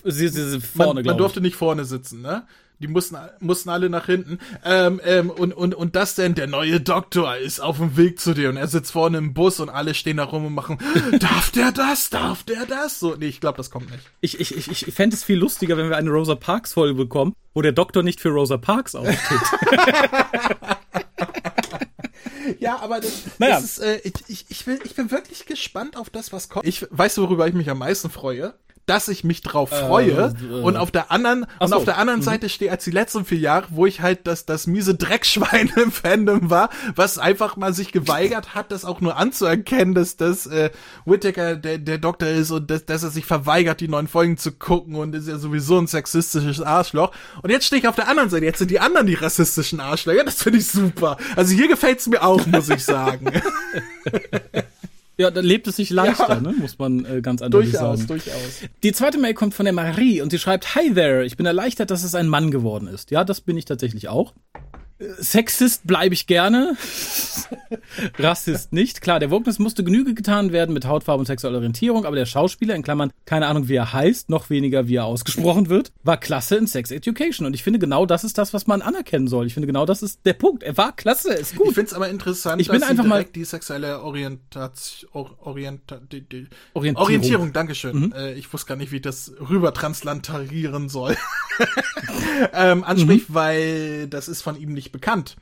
Sie, sie, sie vorne, man, man durfte nicht vorne sitzen, ne? Die mussten, mussten alle nach hinten. Ähm, ähm, und, und, und das denn, der neue Doktor ist auf dem Weg zu dir und er sitzt vorne im Bus und alle stehen da rum und machen, darf der das? Darf der das? So, nee, ich glaube, das kommt nicht. Ich, ich, ich, ich fände es viel lustiger, wenn wir eine Rosa Parks Folge bekommen, wo der Doktor nicht für Rosa Parks auftritt. ja, aber das, naja. das ist, äh, ich, ich, ich, will, ich bin wirklich gespannt auf das, was kommt. Ich weiß, worüber ich mich am meisten freue dass ich mich drauf freue äh, äh. und auf der anderen so. und auf der anderen mhm. Seite stehe als die letzten vier Jahre, wo ich halt das das miese Dreckschwein im Fandom war, was einfach mal sich geweigert hat, das auch nur anzuerkennen, dass das äh, Whittaker der der Doktor ist und dass, dass er sich verweigert, die neuen Folgen zu gucken und ist ja sowieso ein sexistisches Arschloch. Und jetzt stehe ich auf der anderen Seite, jetzt sind die anderen die rassistischen Arschlöcher. Das finde ich super. Also hier gefällt's mir auch, muss ich sagen. Ja, da lebt es sich leichter, ja. ne? muss man äh, ganz eindeutig durchaus, sagen. Durchaus, durchaus. Die zweite Mail kommt von der Marie und sie schreibt, Hi there, ich bin erleichtert, dass es ein Mann geworden ist. Ja, das bin ich tatsächlich auch. Sexist bleibe ich gerne. Rassist nicht. Klar, der Wokeness musste Genüge getan werden mit Hautfarbe und sexueller Orientierung, aber der Schauspieler, in Klammern, keine Ahnung, wie er heißt, noch weniger, wie er ausgesprochen wird, war klasse in Sex Education. Und ich finde, genau das ist das, was man anerkennen soll. Ich finde, genau das ist der Punkt. Er war klasse, ist gut. Ich finde es aber interessant, ich bin dass einfach sie mal direkt die sexuelle Orientation, Orienta, die, die, Orientierung. Orientierung, Dankeschön. Äh, ich wusste gar nicht, wie ich das rüber translantarieren soll. ähm, anspricht, weil das ist von ihm nicht bekannt.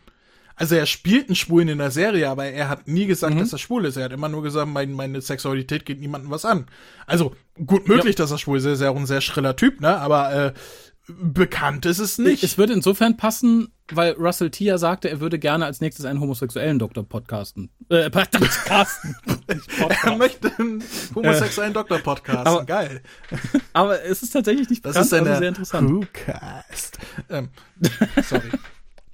Also er spielt einen Schwulen in der Serie, aber er hat nie gesagt, dass er schwul ist. Er hat immer nur gesagt, mein, meine Sexualität geht niemandem was an. Also gut möglich, dass er schwul ist. Er ist ja auch ein sehr schriller Typ, ne? Aber äh, bekannt ist es nicht. Es würde insofern passen, weil Russell T. ja sagte, er würde gerne als nächstes einen homosexuellen Doktor podcasten. Äh, podcasten. Nicht er Podcast. möchte einen homosexuellen Doktor podcasten. aber- Geil. Aber es ist tatsächlich nicht Das bekannt, ist eine aber sehr interessant. Ähm, sorry.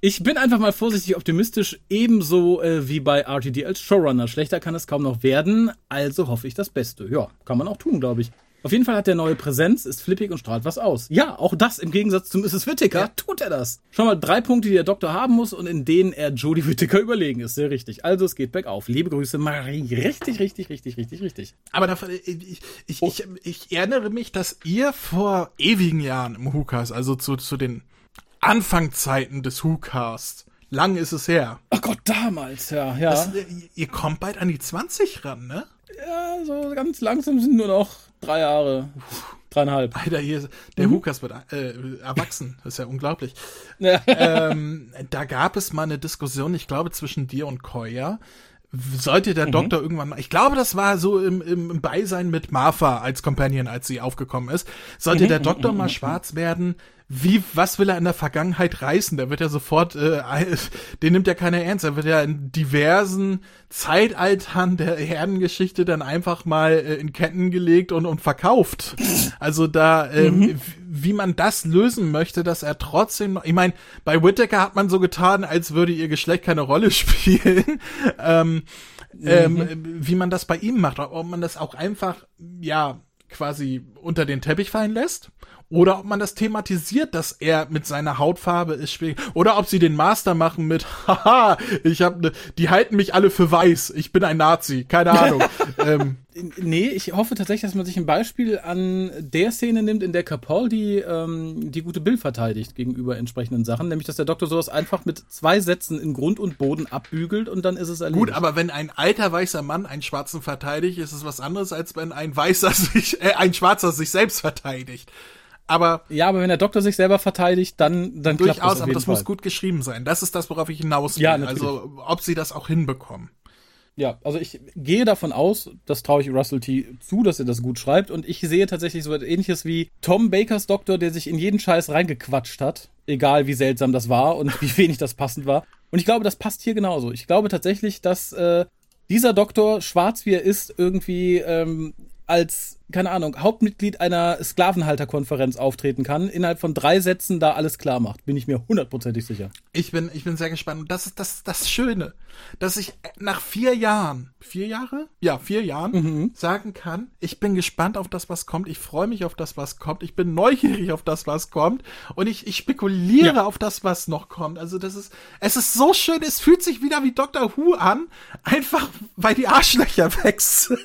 Ich bin einfach mal vorsichtig optimistisch, ebenso äh, wie bei RTD als Showrunner. Schlechter kann es kaum noch werden, also hoffe ich das Beste. Ja, kann man auch tun, glaube ich. Auf jeden Fall hat der neue Präsenz, ist flippig und strahlt was aus. Ja, auch das im Gegensatz zu Mrs. Whittaker Ja. tut er das. Schon mal drei Punkte, die der Doktor haben muss und in denen er Jodie Whittaker überlegen ist. Sehr richtig. Also es geht bergauf. Liebe Grüße, Marie. Richtig, richtig, richtig, richtig, richtig. Aber davon, ich, ich, ich, ich erinnere mich, dass ihr vor ewigen Jahren im WhoCast, also zu, zu den Anfangzeiten des WhoCast, lang ist es her. Oh Gott, damals, ja, ja. Das, äh, ihr kommt bald an die 20 ran, ne? ja, so ganz langsam sind nur noch drei Jahre. Dreieinhalb. Alter, hier, der WhoCast wird äh, erwachsen. Das ist ja unglaublich. Ja. ähm, da gab es mal eine Diskussion, ich glaube, zwischen dir und Koya. Sollte der Doktor irgendwann mal, ich glaube, das war so im, im, Beisein mit Martha als Companion, als sie aufgekommen ist. Sollte der Doktor mal schwarz werden, wie, was will er in der Vergangenheit reißen? Der wird ja sofort, äh, den nimmt ja keiner ernst. Er wird ja in diversen Zeitaltern der Herdengeschichte dann einfach mal äh, in Ketten gelegt und, und verkauft. Also da, ähm, w- wie man das lösen möchte, dass er trotzdem, ich meine, bei Whittaker hat man so getan, als würde ihr Geschlecht keine Rolle spielen. ähm, ähm, wie man das bei ihm macht, ob man das auch einfach, ja, quasi unter den Teppich fallen lässt. Oder ob man das thematisiert, dass er mit seiner Hautfarbe ist schwierig. Oder ob sie den Master machen mit, haha, ich hab ne, die halten mich alle für weiß, ich bin ein Nazi, keine Ahnung. ähm, Nee, ich hoffe tatsächlich, dass man sich ein Beispiel an der Szene nimmt, in der Capaldi ähm, die gute Bill verteidigt gegenüber entsprechenden Sachen. Nämlich, dass der Doktor sowas einfach mit zwei Sätzen in Grund und Boden abbügelt und dann ist es erledigt. Gut, aber wenn ein alter weißer Mann einen Schwarzen verteidigt, ist es was anderes, als wenn ein Weißer sich, äh, ein Schwarzer sich selbst verteidigt. Aber ja, aber wenn der Doktor sich selber verteidigt, dann, dann klappt das durchaus, aber das Fall. muss gut geschrieben sein. Das ist das, worauf ich hinaus will. Ja, natürlich. also, ob sie das auch hinbekommen. Ja, also ich gehe davon aus, das traue ich Russell T. zu, dass er das gut schreibt. Und ich sehe tatsächlich so etwas ähnliches wie Tom Bakers Doktor, der sich in jeden Scheiß reingequatscht hat. Egal wie seltsam das war und wie wenig das passend war. Und ich glaube, das passt hier genauso. Ich glaube tatsächlich, dass äh, dieser Doktor, schwarz wie er ist, irgendwie ähm, als, keine Ahnung, Hauptmitglied einer Sklavenhalterkonferenz auftreten kann, innerhalb von drei Sätzen da alles klar macht. Bin ich mir hundertprozentig sicher. Ich bin, ich bin sehr gespannt. Und das ist das, das Schöne, dass ich nach vier Jahren, vier Jahre? Ja, vier Jahren Mhm. sagen kann, ich bin gespannt auf das, was kommt. Ich freue mich auf das, was kommt. Ich bin neugierig auf das, was kommt. Und ich, ich spekuliere Ja. auf das, was noch kommt. Also das ist, es ist so schön. Es fühlt sich wieder wie Dr. Who an. Einfach, weil die Arschlöcher weg sind.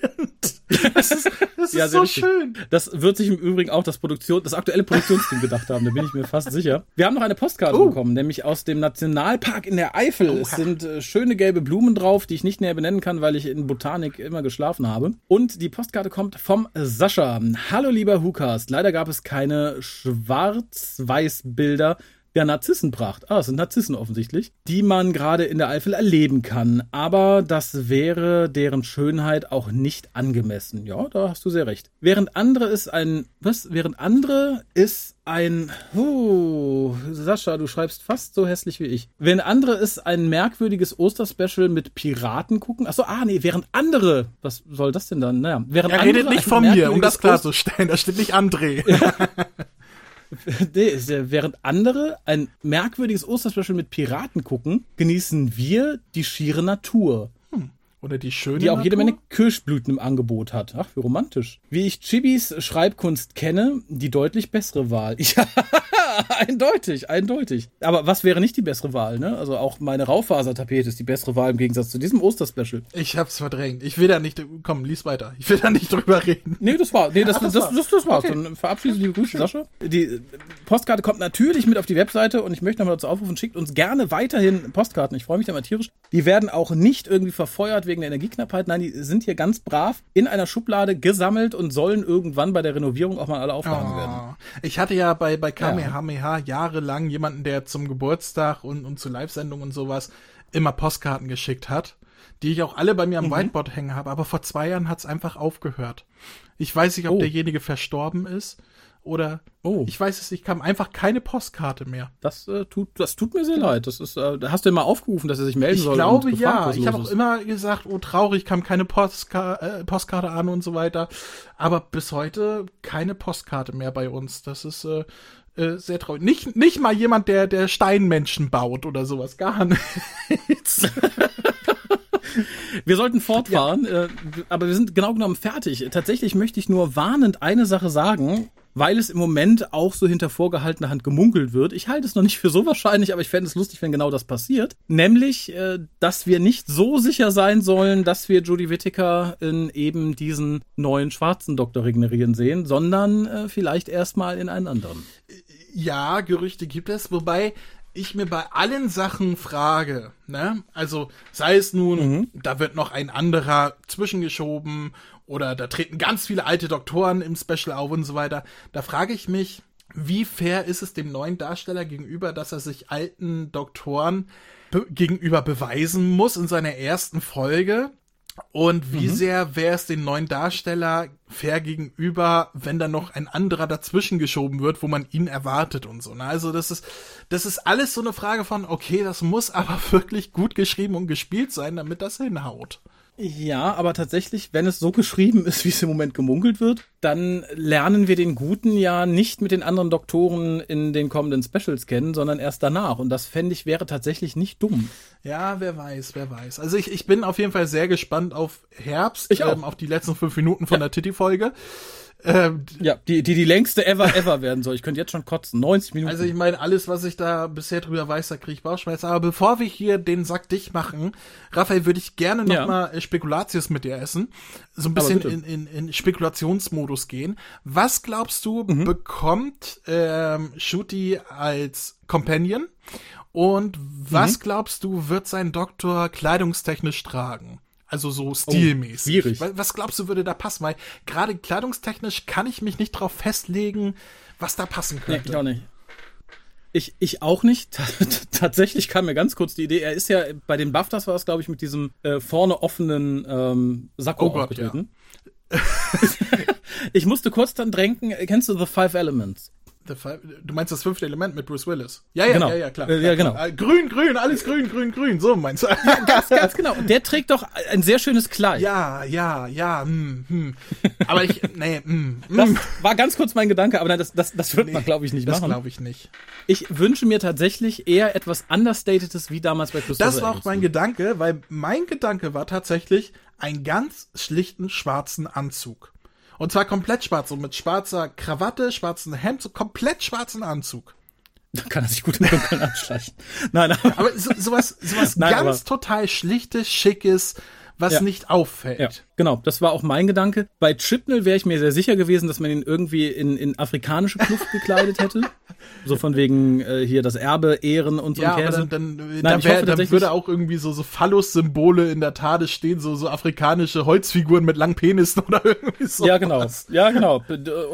Es ist, es Ja, ist sehr so richtig. schön. Das wird sich im Übrigen auch das Produktion, das aktuelle Produktionsteam gedacht haben, da bin ich mir fast sicher. Wir haben noch eine Postkarte Oh. bekommen, nämlich aus dem Nationalpark in der Eifel. Es Oha. sind äh, schöne gelbe Blumen drauf, die ich nicht näher benennen kann, weil ich in Botanik immer geschlafen habe. Und die Postkarte kommt vom Sascha. Hallo lieber Hukast, leider gab es keine Schwarz-Weiß-Bilder der Narzissenpracht. Ah, es sind Narzissen offensichtlich, die man gerade in der Eifel erleben kann. Aber das wäre deren Schönheit auch nicht angemessen. Ja, da hast du sehr recht. Während andere ist ein, was? Während andere ist ein, oh, Sascha, du schreibst fast so hässlich wie ich. Während andere ist ein merkwürdiges Osterspecial mit Piraten gucken. Achso, ah, nee, während andere, was soll das denn dann? Naja, während Er andere redet nicht von mir, um das klarzustellen. Da steht nicht André. Nee, ja, während andere ein merkwürdiges Osterspecial mit Piraten gucken, genießen wir die schiere Natur. Oder die schöne Die auch jede? Menge Kirschblüten im Angebot hat. Ach, wie romantisch. Wie ich Chibis Schreibkunst kenne, die deutlich bessere Wahl. Ja, eindeutig, eindeutig. Aber was wäre nicht die bessere Wahl, ne? Also auch meine Raufasertapete ist die bessere Wahl im Gegensatz zu diesem Osterspecial. Ich hab's verdrängt. Ich will da nicht, komm, lies weiter. Ich will da nicht drüber reden. Nee, das war, nee, das, Ach, das das, war's. das, das, war's. Okay. Dann verabschiede liebe Grüße, Sascha. Die Postkarte kommt natürlich mit auf die Webseite und ich möchte nochmal dazu aufrufen, schickt uns gerne weiterhin Postkarten. Ich freue mich da mal tierisch. Die werden auch nicht irgendwie verfeuert wegen der Energieknappheit. Nein, die sind hier ganz brav in einer Schublade gesammelt und sollen irgendwann bei der Renovierung auch mal alle aufgehangen werden. Oh. Ich hatte ja bei, bei Kamehameha jahrelang jemanden, der zum Geburtstag und, und zu Live-Sendungen und sowas immer Postkarten geschickt hat, die ich auch alle bei Mhm. mir am Whiteboard hängen habe, aber vor zwei Jahren hat's einfach aufgehört. Ich weiß nicht, ob Oh. derjenige verstorben ist oder Oh. ich weiß es nicht, kam einfach keine Postkarte mehr. Das, äh, tut, das tut mir sehr leid. Das ist, äh, hast du immer aufgerufen, dass er sich melden Ich soll. glaube und gefragt, ja. Ich habe auch immer gesagt, oh traurig, kam keine Postka äh, Postkarte an und so weiter. Aber bis heute keine Postkarte mehr bei uns. Das ist äh, äh, sehr traurig. Nicht, nicht mal jemand, der, der Steinmenschen baut oder sowas. Gar nichts. Wir sollten fortfahren, äh, aber wir sind genau genommen fertig. Tatsächlich möchte ich nur warnend eine Sache sagen, weil es im Moment auch so hinter vorgehaltener Hand gemunkelt wird. Ich halte es noch nicht für so wahrscheinlich, aber ich fände es lustig, wenn genau das passiert. Nämlich, äh, dass wir nicht so sicher sein sollen, dass wir Judy Whittaker in eben diesen neuen schwarzen Doktor regenerieren sehen, sondern äh, vielleicht erstmal in einen anderen. ja, Gerüchte gibt es, wobei ich mir bei allen Sachen frage, ne? Also sei es nun, da wird noch ein anderer zwischengeschoben oder da treten ganz viele alte Doktoren im Special auf und so weiter. Da frage ich mich, wie fair ist es dem neuen Darsteller gegenüber, dass er sich alten Doktoren be gegenüber beweisen muss in seiner ersten Folge? Und wie sehr wäre es den neuen Darsteller fair gegenüber, wenn da noch ein anderer dazwischen geschoben wird, wo man ihn erwartet und so. Ne? Also das ist, das ist alles so eine Frage von, okay, das muss aber wirklich gut geschrieben und gespielt sein, damit das hinhaut. Ja, aber tatsächlich, wenn es so geschrieben ist, wie es im Moment gemunkelt wird, dann lernen wir den Guten ja nicht mit den anderen Doktoren in den kommenden Specials kennen, sondern erst danach. Und das fände ich wäre tatsächlich nicht dumm. Ja, wer weiß, wer weiß. Also ich, ich bin auf jeden Fall sehr gespannt auf Herbst, Ich auch. ähm, auf die letzten fünf Minuten von der Titty-Folge. Ähm, Ja, die, die die längste ever ever werden soll. Ich könnte jetzt schon kotzen. 90 Minuten. Also ich meine, alles, was ich da bisher drüber weiß, da kriege ich Bauchschmerzen. Aber bevor wir hier den Sack dicht machen, Raphael, würde ich gerne noch Ja. mal äh, Spekulatius mit dir essen. So ein bisschen in, in, in Spekulationsmodus gehen. Was glaubst du, Mhm. bekommt ähm, Shooty als Companion? Und Mhm. was glaubst du, wird sein Doktor kleidungstechnisch tragen? Also so stilmäßig. schwierig. Wa- Was glaubst du, würde da passen? Weil gerade kleidungstechnisch kann ich mich nicht drauf festlegen, was da passen nee, könnte. ich auch nicht. Ich, ich auch nicht. Tatsächlich kam mir ganz kurz die Idee. Er ist ja bei den BAFTAs war es, glaube ich, mit diesem äh, vorne offenen ähm, Sakko Oh Gott, aufgetreten. ich musste kurz dann dränken. Kennst du The Five Elements? Five, du meinst das fünfte Element mit Bruce Willis? Ja, ja, Genau. ja, ja, klar. Äh, klar, ja, genau. klar. Äh, Grün, grün, alles grün, grün, grün, so meinst du. Ganz, ganz genau. Und der trägt doch ein sehr schönes Kleid. ja, ja, ja, hm, hm. Aber ich, nee, hm, Das hm. war ganz kurz mein Gedanke, aber nein, das, das, das wird man, glaube ich, nicht Das machen. glaube ich nicht. Ich wünsche mir tatsächlich eher etwas understatedes wie damals bei Christopher Das war auch mein Gedanke, weil mein Gedanke war tatsächlich einen ganz schlichten schwarzen Anzug. Und zwar komplett schwarz, so mit schwarzer Krawatte, schwarzen Hemd, so komplett schwarzen Anzug. Da kann er sich gut im Dunkeln anschleichen. Nein, aber, Aber so, sowas, sowas Nein, ganz aber- total schlichtes, schickes, was Ja. nicht auffällt. ja, genau, das war auch mein Gedanke. Bei Chipnell wäre ich mir sehr sicher gewesen, dass man ihn irgendwie in, in afrikanische Kluft gekleidet hätte. So von wegen äh, hier das Erbe, Ehren und so Ja, ein aber Käse. dann, dann, Nein, dann, wär, hoffe dann würde auch irgendwie so, so Phallus-Symbole in der Tade stehen, so, so afrikanische Holzfiguren mit langen Penissen oder irgendwie so. Ja, genau. Ja, genau.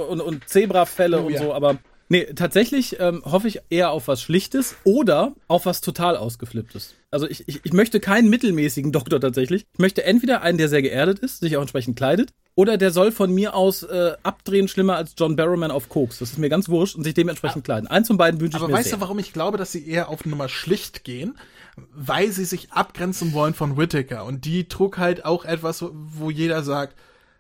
Und, und Zebrafälle Oh, und ja. so, aber nee, tatsächlich ähm, hoffe ich eher auf was Schlichtes oder auf was total ausgeflipptes. Also ich, ich, ich möchte keinen mittelmäßigen Doktor tatsächlich. Ich möchte entweder einen, der sehr geerdet ist, sich auch entsprechend kleidet, oder der soll von mir aus äh, abdrehen schlimmer als John Barrowman auf Koks. Das ist mir ganz wurscht und sich dementsprechend kleiden. Eins von beiden wünsche ich Aber mir weißt sehr. du, warum ich glaube, dass sie eher auf Nummer schlicht gehen? Weil sie sich abgrenzen wollen von Whittaker. Und die trug halt auch etwas, wo jeder sagt,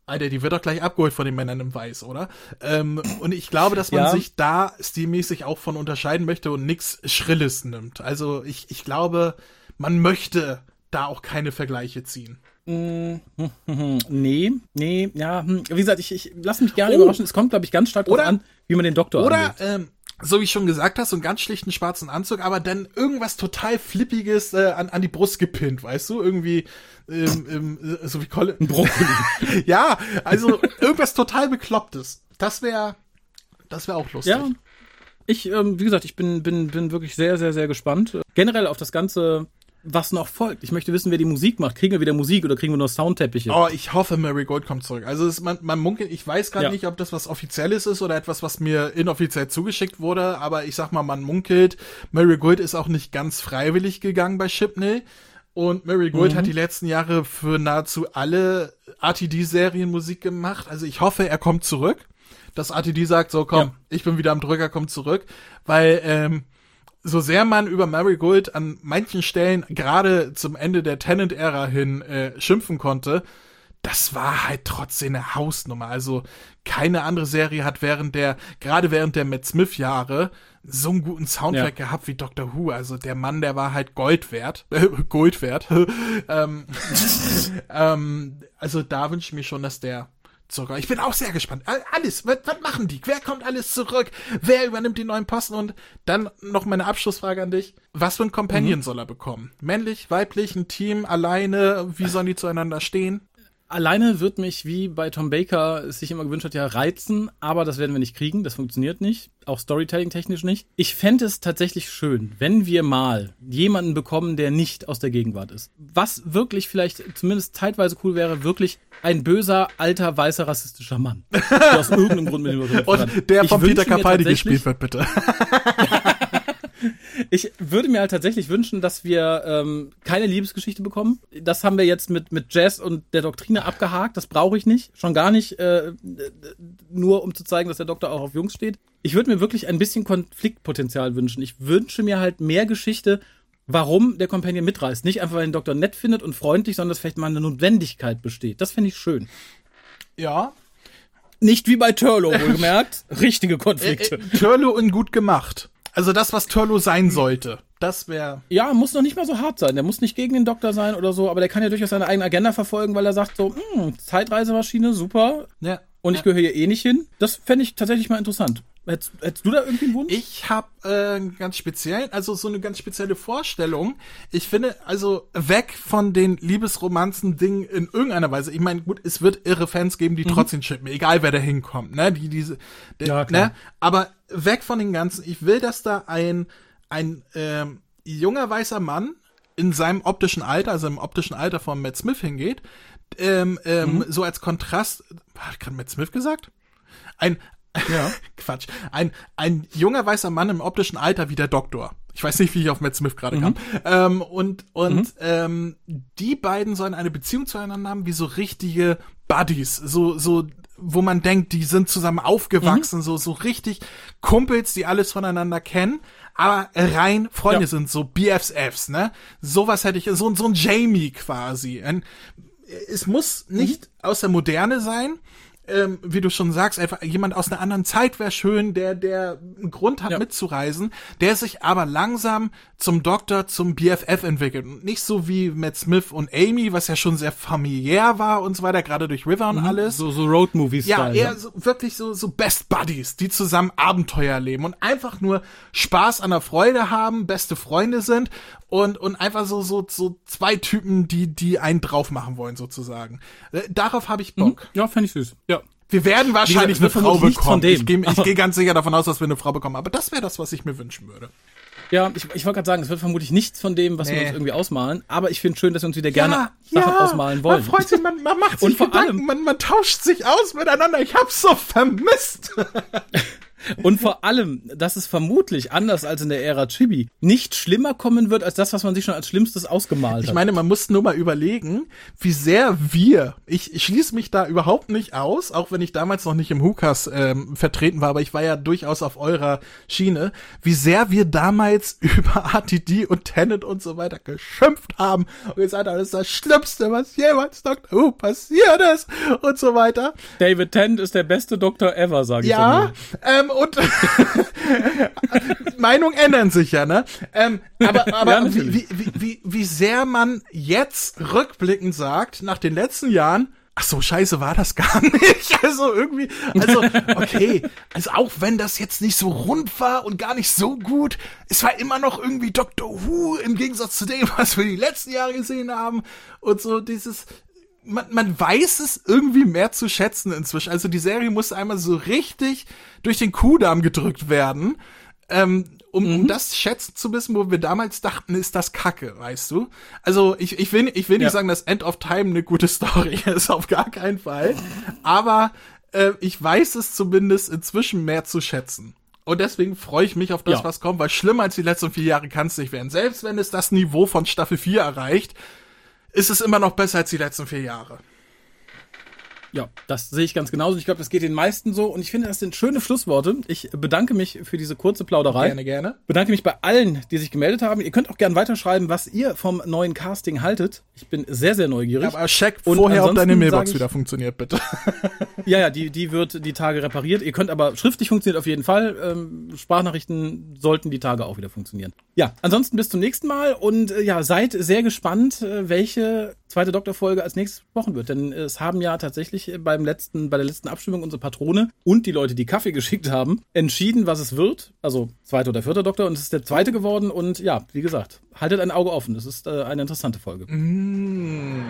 Alter, die wird doch gleich abgeholt von den Männern im Weiß, oder? Ähm, und ich glaube, dass man Ja. sich da stilmäßig auch von unterscheiden möchte und nix Schrilles nimmt. Also ich, ich glaube, man möchte da auch keine Vergleiche ziehen. Mm, nee, nee, ja, hm. wie gesagt, ich, ich lasse mich gerne Oh. überraschen. Es kommt, glaube ich, ganz stark Oder- an, wie man den Doktor Oder, ähm, so wie ich schon gesagt hast, so einen ganz schlichten schwarzen Anzug, aber dann irgendwas total Flippiges äh, an, an die Brust gepinnt, weißt du? Irgendwie, ähm, ähm, äh, so wie Colin. Brokkoli. ja, also irgendwas total Beklopptes. Das wäre, das wäre auch lustig. Ja. Ich, ähm, wie gesagt, ich bin, bin, bin wirklich sehr, sehr, sehr gespannt. Generell auf das Ganze, was noch folgt. Ich möchte wissen, wer die Musik macht. Kriegen wir wieder Musik oder kriegen wir nur Soundteppiche? Oh, ich hoffe, Mary Gold kommt zurück. Also es, man, man munkelt, ich weiß gerade Ja. nicht, ob das was Offizielles ist oder etwas, was mir inoffiziell zugeschickt wurde, aber ich sag mal, man munkelt, Mary Gold ist auch nicht ganz freiwillig gegangen bei Chipney. Und Mary Gold hat die letzten Jahre für nahezu alle RTD-Serien Musik gemacht. Also ich hoffe, er kommt zurück. Dass RTD sagt, so komm, Ja. ich bin wieder am Drücker, komm zurück. Weil, ähm, so sehr man über Mary Gold an manchen Stellen gerade zum Ende der Tenant-Ära hin äh, schimpfen konnte, das war halt trotzdem eine Hausnummer. Also keine andere Serie hat während der, gerade während der Matt Smith-Jahre, so einen guten Soundtrack gehabt wie Doctor Who. Also der Mann, der war halt Gold wert. Äh, Gold wert. ähm, ähm, also da wünsche ich mir schon, dass der zurück. Ich bin auch sehr gespannt. All- Alles, was, was machen die? Wer kommt alles zurück? Wer übernimmt die neuen Posten? Und dann noch meine Abschlussfrage an dich. Was für ein Companion soll er bekommen? Männlich, weiblich, ein Team, alleine? Wie sollen die zueinander stehen? Alleine wird mich, wie bei Tom Baker es sich immer gewünscht hat, ja reizen, aber das werden wir nicht kriegen, das funktioniert nicht, auch Storytelling-technisch nicht. Ich fände es tatsächlich schön, wenn wir mal jemanden bekommen, der nicht aus der Gegenwart ist. Was wirklich vielleicht zumindest zeitweise cool wäre, wirklich ein böser, alter, weißer, rassistischer Mann. Der aus irgendeinem Grund mit dem. Und der Ich von Peter Capaldi gespielt wird, bitte. Ich würde mir halt tatsächlich wünschen, dass wir ähm, keine Liebesgeschichte bekommen. Das haben wir jetzt mit, mit Jazz und der Doktrine abgehakt. Das brauche ich nicht. Schon gar nicht, äh, nur um zu zeigen, dass der Doktor auch auf Jungs steht. Ich würde mir wirklich ein bisschen Konfliktpotenzial wünschen. Ich wünsche mir halt mehr Geschichte, warum der Companion mitreißt. Nicht einfach, weil den Doktor nett findet und freundlich, sondern dass vielleicht mal eine Notwendigkeit besteht. Das fände ich schön. Ja. Nicht wie bei Turlo, wohlgemerkt. Richtige Äh, Konflikte. äh, Turlo und gut gemacht. Also das, was Turlo sein sollte. Das wäre. Ja, muss noch nicht mal so hart sein. Der muss nicht gegen den Doktor sein oder so, aber der kann ja durchaus seine eigene Agenda verfolgen, weil er sagt so, hm, Zeitreisemaschine, super. Ja. Und ich gehöre hier eh nicht hin. Das fände ich tatsächlich mal interessant. Hättest, hättest du da irgendwie einen Wunsch? Ich habe äh, einen ganz speziell, also so eine ganz spezielle Vorstellung. Ich finde, also weg von den Liebesromanzen-Dingen in irgendeiner Weise. Ich meine, gut, es wird irre Fans geben, die trotzdem chippen, egal wer da hinkommt, ne? Die diese, der, Ja, klar. ne? Aber weg von den ganzen. Ich will, dass da ein ein ähm, junger weißer Mann in seinem optischen Alter, also im optischen Alter von Matt Smith hingeht, ähm, ähm, so als Kontrast, hat gerade Matt Smith gesagt? Ein, Ja. Quatsch. Ein, ein junger weißer Mann im optischen Alter wie der Doktor. Ich weiß nicht, wie ich auf Matt Smith gerade kam. Ähm, und und ähm, die beiden sollen eine Beziehung zueinander haben, wie so richtige Buddies. So, so, wo man denkt, die sind zusammen aufgewachsen, so, so richtig Kumpels, die alles voneinander kennen, aber rein Freunde Ja. sind, so BFFs, ne? Sowas hätte ich, so, so ein Jamie quasi. Ein, es muss nicht aus der Moderne sein. Ähm, wie du schon sagst, einfach jemand aus einer anderen Zeit wäre schön, der, der einen Grund hat Ja. mitzureisen, der sich aber langsam zum Doktor, zum BFF entwickelt. Und nicht so wie Matt Smith und Amy, was ja schon sehr familiär war und so weiter, gerade durch River und alles. So, so Roadmovies. Ja, eher so, wirklich so, so Best Buddies, die zusammen Abenteuer leben und einfach nur Spaß an der Freude haben, beste Freunde sind und, und einfach so, so, so zwei Typen, die, die einen drauf machen wollen, sozusagen. Äh, Darauf habe ich Bock. Ja, fände ich süß. Ja. Wir werden wahrscheinlich gesagt, eine Frau bekommen. Ich gehe geh ganz sicher davon aus, dass wir eine Frau bekommen. Aber das wäre das, was ich mir wünschen würde. Ja, ich, ich wollte gerade sagen, es wird vermutlich nichts von dem, was wir Nee. uns irgendwie ausmalen, aber ich finde schön, dass wir uns wieder gerne Sachen ausmalen wollen. Man freut sich, man, man macht sich Und vor Gedanken, allem- man, man tauscht sich aus miteinander. Ich hab's so vermisst. Und vor allem, dass es vermutlich, anders als in der Ära Chibi, nicht schlimmer kommen wird, als das, was man sich schon als Schlimmstes ausgemalt Ich hat. meine, man muss nur mal überlegen, wie sehr wir, ich, ich schließe mich da überhaupt nicht aus, auch wenn ich damals noch nicht im Hukas ähm, vertreten war, aber ich war ja durchaus auf eurer Schiene, wie sehr wir damals über RTD und Tenet und so weiter geschimpft haben und gesagt haben, das ist das Schlimmste, was jemals Doctor Who passiert ist und so weiter. David Tennant ist der beste Doktor ever, sage ich ja. ähm, und Meinungen ändern sich ja, ne? Ähm, aber aber ja, wie, wie, wie, wie, wie sehr man jetzt rückblickend sagt, nach den letzten Jahren, ach so, scheiße war das gar nicht. Also irgendwie, also, okay, also auch wenn das jetzt nicht so rund war und gar nicht so gut, es war immer noch irgendwie Doctor Who im Gegensatz zu dem, was wir die letzten Jahre gesehen haben und so dieses, man, man weiß es irgendwie mehr zu schätzen inzwischen. Also die Serie muss einmal so richtig durch den Kuhdarm gedrückt werden. Ähm, um, mhm. um das schätzen zu wissen, wo wir damals dachten, ist das Kacke, weißt du? Also ich, ich will, ich will nicht ja. sagen, dass End of Time eine gute Story ist, auf gar keinen Fall. Aber äh, ich weiß es zumindest inzwischen mehr zu schätzen. Und deswegen freue ich mich auf das, ja. was kommt, weil schlimmer als die letzten vier Jahre kann es nicht werden. Selbst wenn es das Niveau von Staffel 4 erreicht, ist es immer noch besser als die letzten vier Jahre. Ja, das sehe ich ganz genauso. Ich glaube, das geht den meisten so. Und ich finde, das sind schöne Schlussworte. Ich bedanke mich für diese kurze Plauderei. Gerne, gerne. Bedanke mich bei allen, die sich gemeldet haben. Ihr könnt auch gerne weiterschreiben, was ihr vom neuen Casting haltet. Ich bin sehr, sehr neugierig. Ja, aber check und vorher, ob deine Mailbox ich, wieder funktioniert, bitte. ja, ja, die, die wird die Tage repariert. Ihr könnt aber schriftlich funktioniert auf jeden Fall. Ähm, Sprachnachrichten sollten die Tage auch wieder funktionieren. Ja, ansonsten bis zum nächsten Mal und äh, ja, seid sehr gespannt, äh, welche zweite Doktorfolge als nächstes besprochen wird. Denn es haben ja tatsächlich beim letzten, bei der letzten Abstimmung unsere Patrone und die Leute, die Kaffee geschickt haben, entschieden, was es wird. Also zweiter oder vierter Doktor und es ist der zweite geworden. Und ja, wie gesagt, haltet ein Auge offen. Es ist äh, eine interessante Folge. Mm.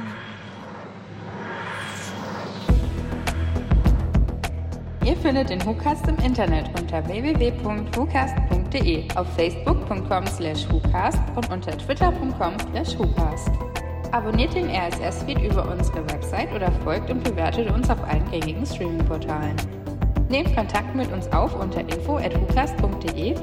Ihr findet den WhoCast im Internet unter www.whocast.de, auf facebook.com slash WhoCast und unter twitter.com slash WhoCast. Abonniert den RSS-Feed über unsere Website oder folgt und bewertet uns auf allen gängigen Streaming-Portalen. Nehmt Kontakt mit uns auf unter info.hucast.de,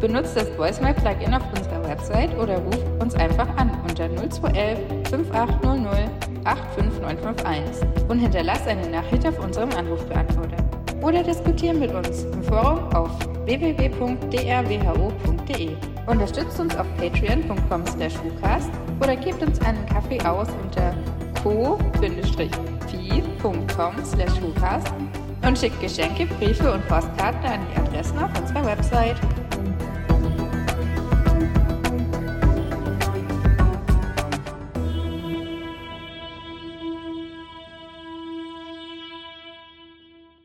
benutzt das Voicemail-Plugin auf unserer Website oder ruft uns einfach an unter 0211 5800 85951 und hinterlasst eine Nachricht auf unserem Anrufbeantworter. Oder diskutieren mit uns im Forum auf www.drwho.de. Unterstützt uns auf patreon.com slash oder gebt uns einen Kaffee aus unter co-fi.com slash und schickt Geschenke, Briefe und Postkarten an die Adressen auf unserer Website.